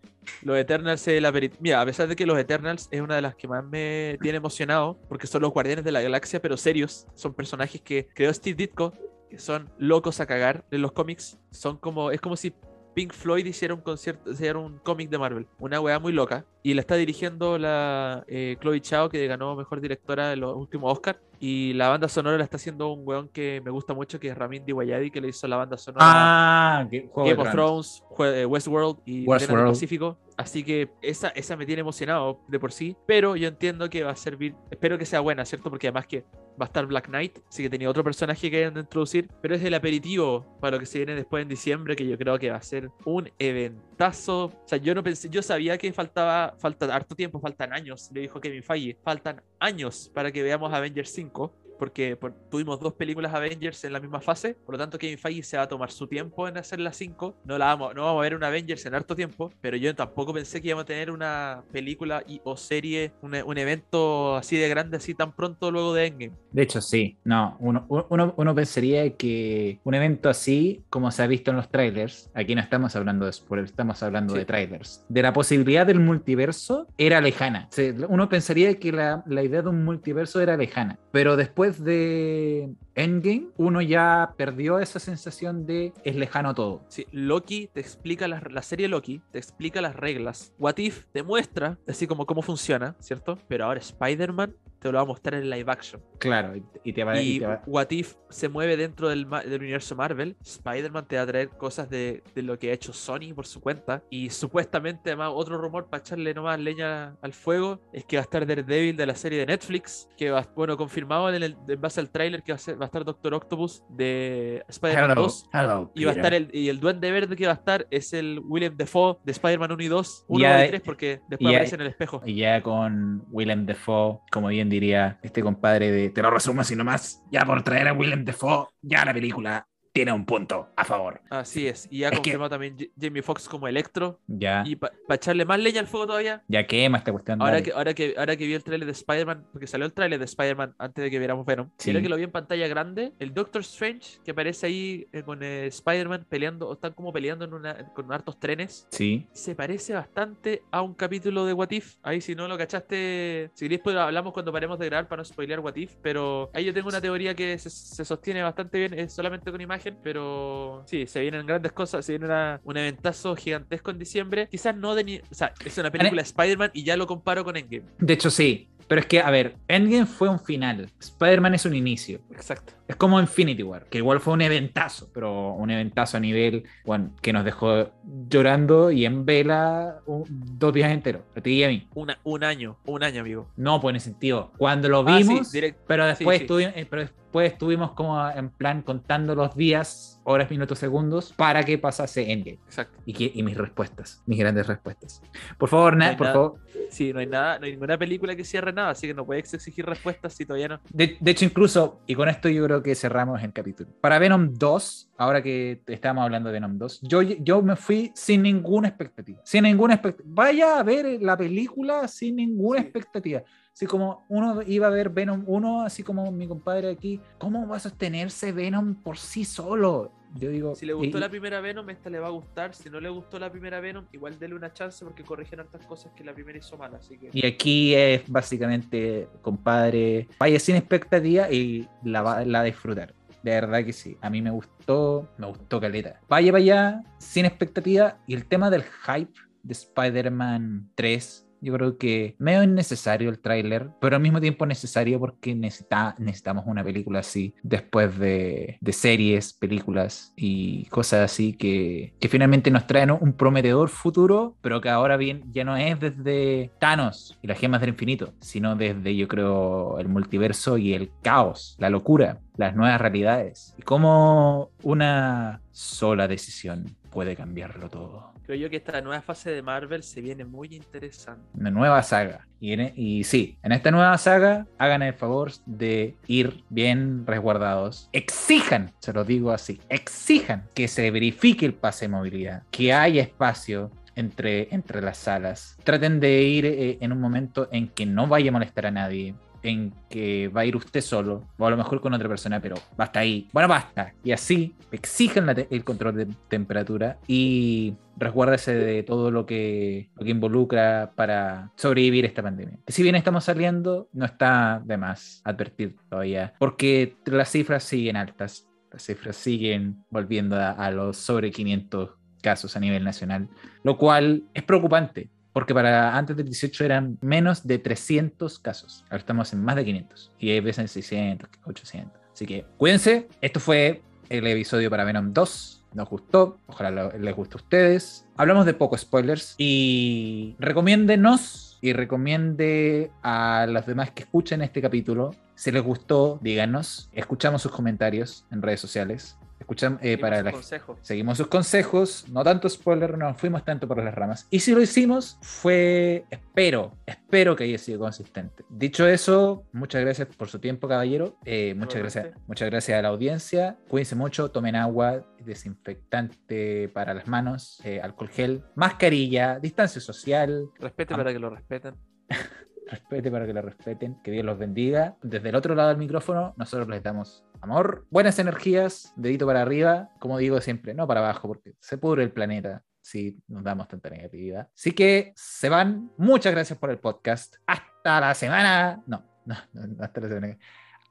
Los Eternals es aperitivo. Mira, a pesar de que los Eternals es una de las que más me tiene emocionado, porque son los guardianes de la galaxia, pero serios. Son personajes que creó Steve Ditko, que son locos a cagar en los cómics. Son como, es como si Pink Floyd hiciera un concierto, hiciera un cómic de Marvel. Una weá muy loca. Y la está dirigiendo la eh, Chloe Chao, que ganó mejor directora en los últimos Oscars. Y la banda sonora la está haciendo un weón que me gusta mucho, que es Ramin Diwayadi, que le hizo la banda sonora Ah, de Game of. Thrones, eh, Westworld y Westworld. Pacífico. Así que esa, esa me tiene emocionado de por sí. Pero yo entiendo que va a servir. Espero que sea buena, ¿cierto? Porque además que va a estar Black Knight. Así que tenía otro personaje que hayan de introducir. Pero es el aperitivo para lo que se viene después en diciembre. Que yo creo que va a ser un eventazo. O sea, yo no pensé. Yo sabía que faltaba. Falta harto tiempo, faltan años. Le dijo Kevin Feige. Faltan años para que veamos Avengers 5 porque por- tuvimos dos películas Avengers en la misma fase, por lo tanto Kevin Feige se va a tomar su tiempo en hacer las 5, no, la vamos, no vamos a ver un Avengers en harto tiempo, pero yo tampoco pensé que íbamos a tener una película y, o serie, un, un evento así de grande, así tan pronto luego de Endgame. De hecho, sí. No, uno, uno, uno pensaría que un evento así, como se ha visto en los trailers, aquí no estamos hablando de spoilers, estamos hablando Sí. de trailers, de la posibilidad del multiverso era lejana. Uno pensaría que la, la idea de un multiverso era lejana, pero después de Endgame, uno ya perdió esa sensación de es lejano todo. Sí, Loki te explica, la, serie Loki te explica las reglas. What If te muestra así como cómo funciona, ¿cierto? Pero ahora Spider-Man te lo va a mostrar en live action. Claro, y, y te va, y Y te va- What If se mueve dentro del, del universo Marvel. Spider-Man te va a traer cosas de, de lo que ha hecho Sony por su cuenta. Y supuestamente, además, otro rumor para echarle nomás leña al fuego es que va a estar Daredevil de la serie de Netflix. Que va, bueno, confirmado en, el, en base al tráiler que va a, ser- va a estar Doctor Octopus de Spider-Man 2. hello, Y va a estar el, y el duende verde que va a estar es el William Defoe de Spider-Man 1 y 2. 1 Ya- y 3 porque después y ya- aparece en el espejo. Y ya con Willem Dafoe, como bien diría este compadre de Te lo resumo así nomás, ya por traer a Willem Dafoe, ya la película tiene un punto a favor. Así es. Y Es que- confirmado también Jamie Foxx como Electro. Ya, Y para echarle más leña al fuego todavía, ya quema esta cuestión. ahora dale. que, ahora, que, ahora que vi el tráiler de Spider-Man, porque salió el tráiler de Spider-Man antes de que viéramos Venom, Sí. mira que lo vi en pantalla grande, el Doctor Strange que aparece ahí eh, con eh, Spider-Man peleando, o están como peleando en una, con hartos trenes, Sí, se parece bastante a un capítulo de What If. Ahí si no lo cachaste, si queréis pues hablamos cuando paremos de grabar para no spoilear What If, pero ahí yo tengo una teoría que se, se sostiene bastante bien, es solamente con imagen, pero sí, se vienen grandes cosas, se viene una- un eventazo gigantesco en diciembre. Quizás no de ni... O sea, es una película de Spider-Man y ya lo comparo con Endgame. de hecho sí. Pero es que, a ver, Endgame fue un final. Spider-Man es un inicio. Exacto. Es como Infinity War, que igual fue un eventazo, pero un eventazo a nivel, bueno, que nos dejó llorando y en vela un- dos días enteros. A ti y a mí. Una, un año, un año, amigo. No, pues en ese sentido. Cuando lo Ah, sí, vimos, direct- pero después, sí. estuvi- eh, pero después estuvimos como en plan contando los días, horas, minutos, segundos para que pasase Endgame. Exacto. Y, que- y mis respuestas, mis grandes respuestas. Por favor, No na- hay por nada. favor. Sí, no hay nada, no hay ninguna película que cierre nada, así que no puedes exigir respuestas si todavía no. De, de hecho, incluso, y con esto yo creo que cerramos el capítulo. Para Venom 2, ahora que estábamos hablando de Venom 2, yo, yo me fui sin ninguna expectativa. Sin ninguna expectativa. Vaya a ver la película sin ninguna expectativa. Así como uno iba a ver Venom 1, así como mi compadre aquí, ¿cómo va a sostenerse Venom por sí solo? Yo digo, Si le gustó y- la primera Venom, esta le va a gustar. Si no le gustó la primera Venom, igual dele una chance porque corrigen hartas cosas que la primera hizo mal. Así que Y aquí es básicamente, compadre, vaya sin expectativa y la va la disfrutar. De verdad que sí. A mí me gustó, me gustó Caleta. Vaya para allá, sin expectativa. Y el tema del hype de Spider-Man 3, yo creo que medio innecesario el tráiler, pero al mismo tiempo necesario porque necesita, necesitamos una película así después de, de series, películas y cosas así que, que finalmente nos traen un prometedor futuro, pero que ahora bien ya no es desde Thanos y las gemas del infinito, sino desde yo creo el multiverso y el caos, la locura, las nuevas realidades. Y cómo una sola decisión puede cambiarlo todo. creo yo que esta nueva fase de Marvel se viene muy interesante. una nueva saga. Y, en- y sí, en esta nueva saga, hagan el favor de ir bien resguardados. Exijan, se lo digo así, exijan que se verifique el pase de movilidad, que haya espacio. Entre, entre las salas. Traten de ir eh, en un momento en que no vaya a molestar a nadie. En que va a ir usted solo, o a lo mejor con otra persona, pero basta ahí. Bueno, basta. Y así exigen el control de temperatura y resguárdese de todo lo que, lo que involucra para sobrevivir esta pandemia. Si bien estamos saliendo, no está de más advertir todavía, porque las cifras siguen altas. Las cifras siguen volviendo a, a los sobre 500 casos a nivel nacional, lo cual es preocupante, porque para antes del 18 eran menos de 300 casos. Ahora estamos en más de 500 y hay veces en 600, 800. Así que cuídense. Esto fue el episodio para Venom 2. Nos gustó, ojalá les guste a ustedes. Hablamos de pocos spoilers y recomiéndenos y recomiende a los demás que escuchen este capítulo. Si les gustó, díganos. Escuchamos sus comentarios en redes sociales. Escuchamos, eh, para la, seguimos sus consejos, no tanto spoiler, no fuimos tanto por las ramas. Y si lo hicimos, fue, espero, espero que haya sido consistente. Dicho eso, muchas gracias por su tiempo, caballero. Eh, muchas gracias, muchas gracias a la audiencia. Cuídense mucho, tomen agua, desinfectante para las manos, eh, alcohol gel, mascarilla, distancia social. Respete para que lo respeten. respete para que lo respeten, que Dios los bendiga. Desde el otro lado del micrófono, nosotros les damos amor, buenas energías, dedito para arriba, como digo siempre, no para abajo, porque se pudre el planeta si nos damos tanta negatividad. Así que se van, muchas gracias por el podcast. Hasta la semana, no, no, no hasta la semana.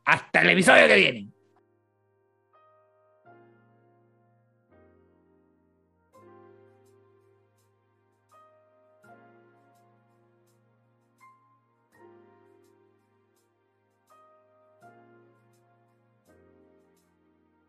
Hasta el episodio que viene.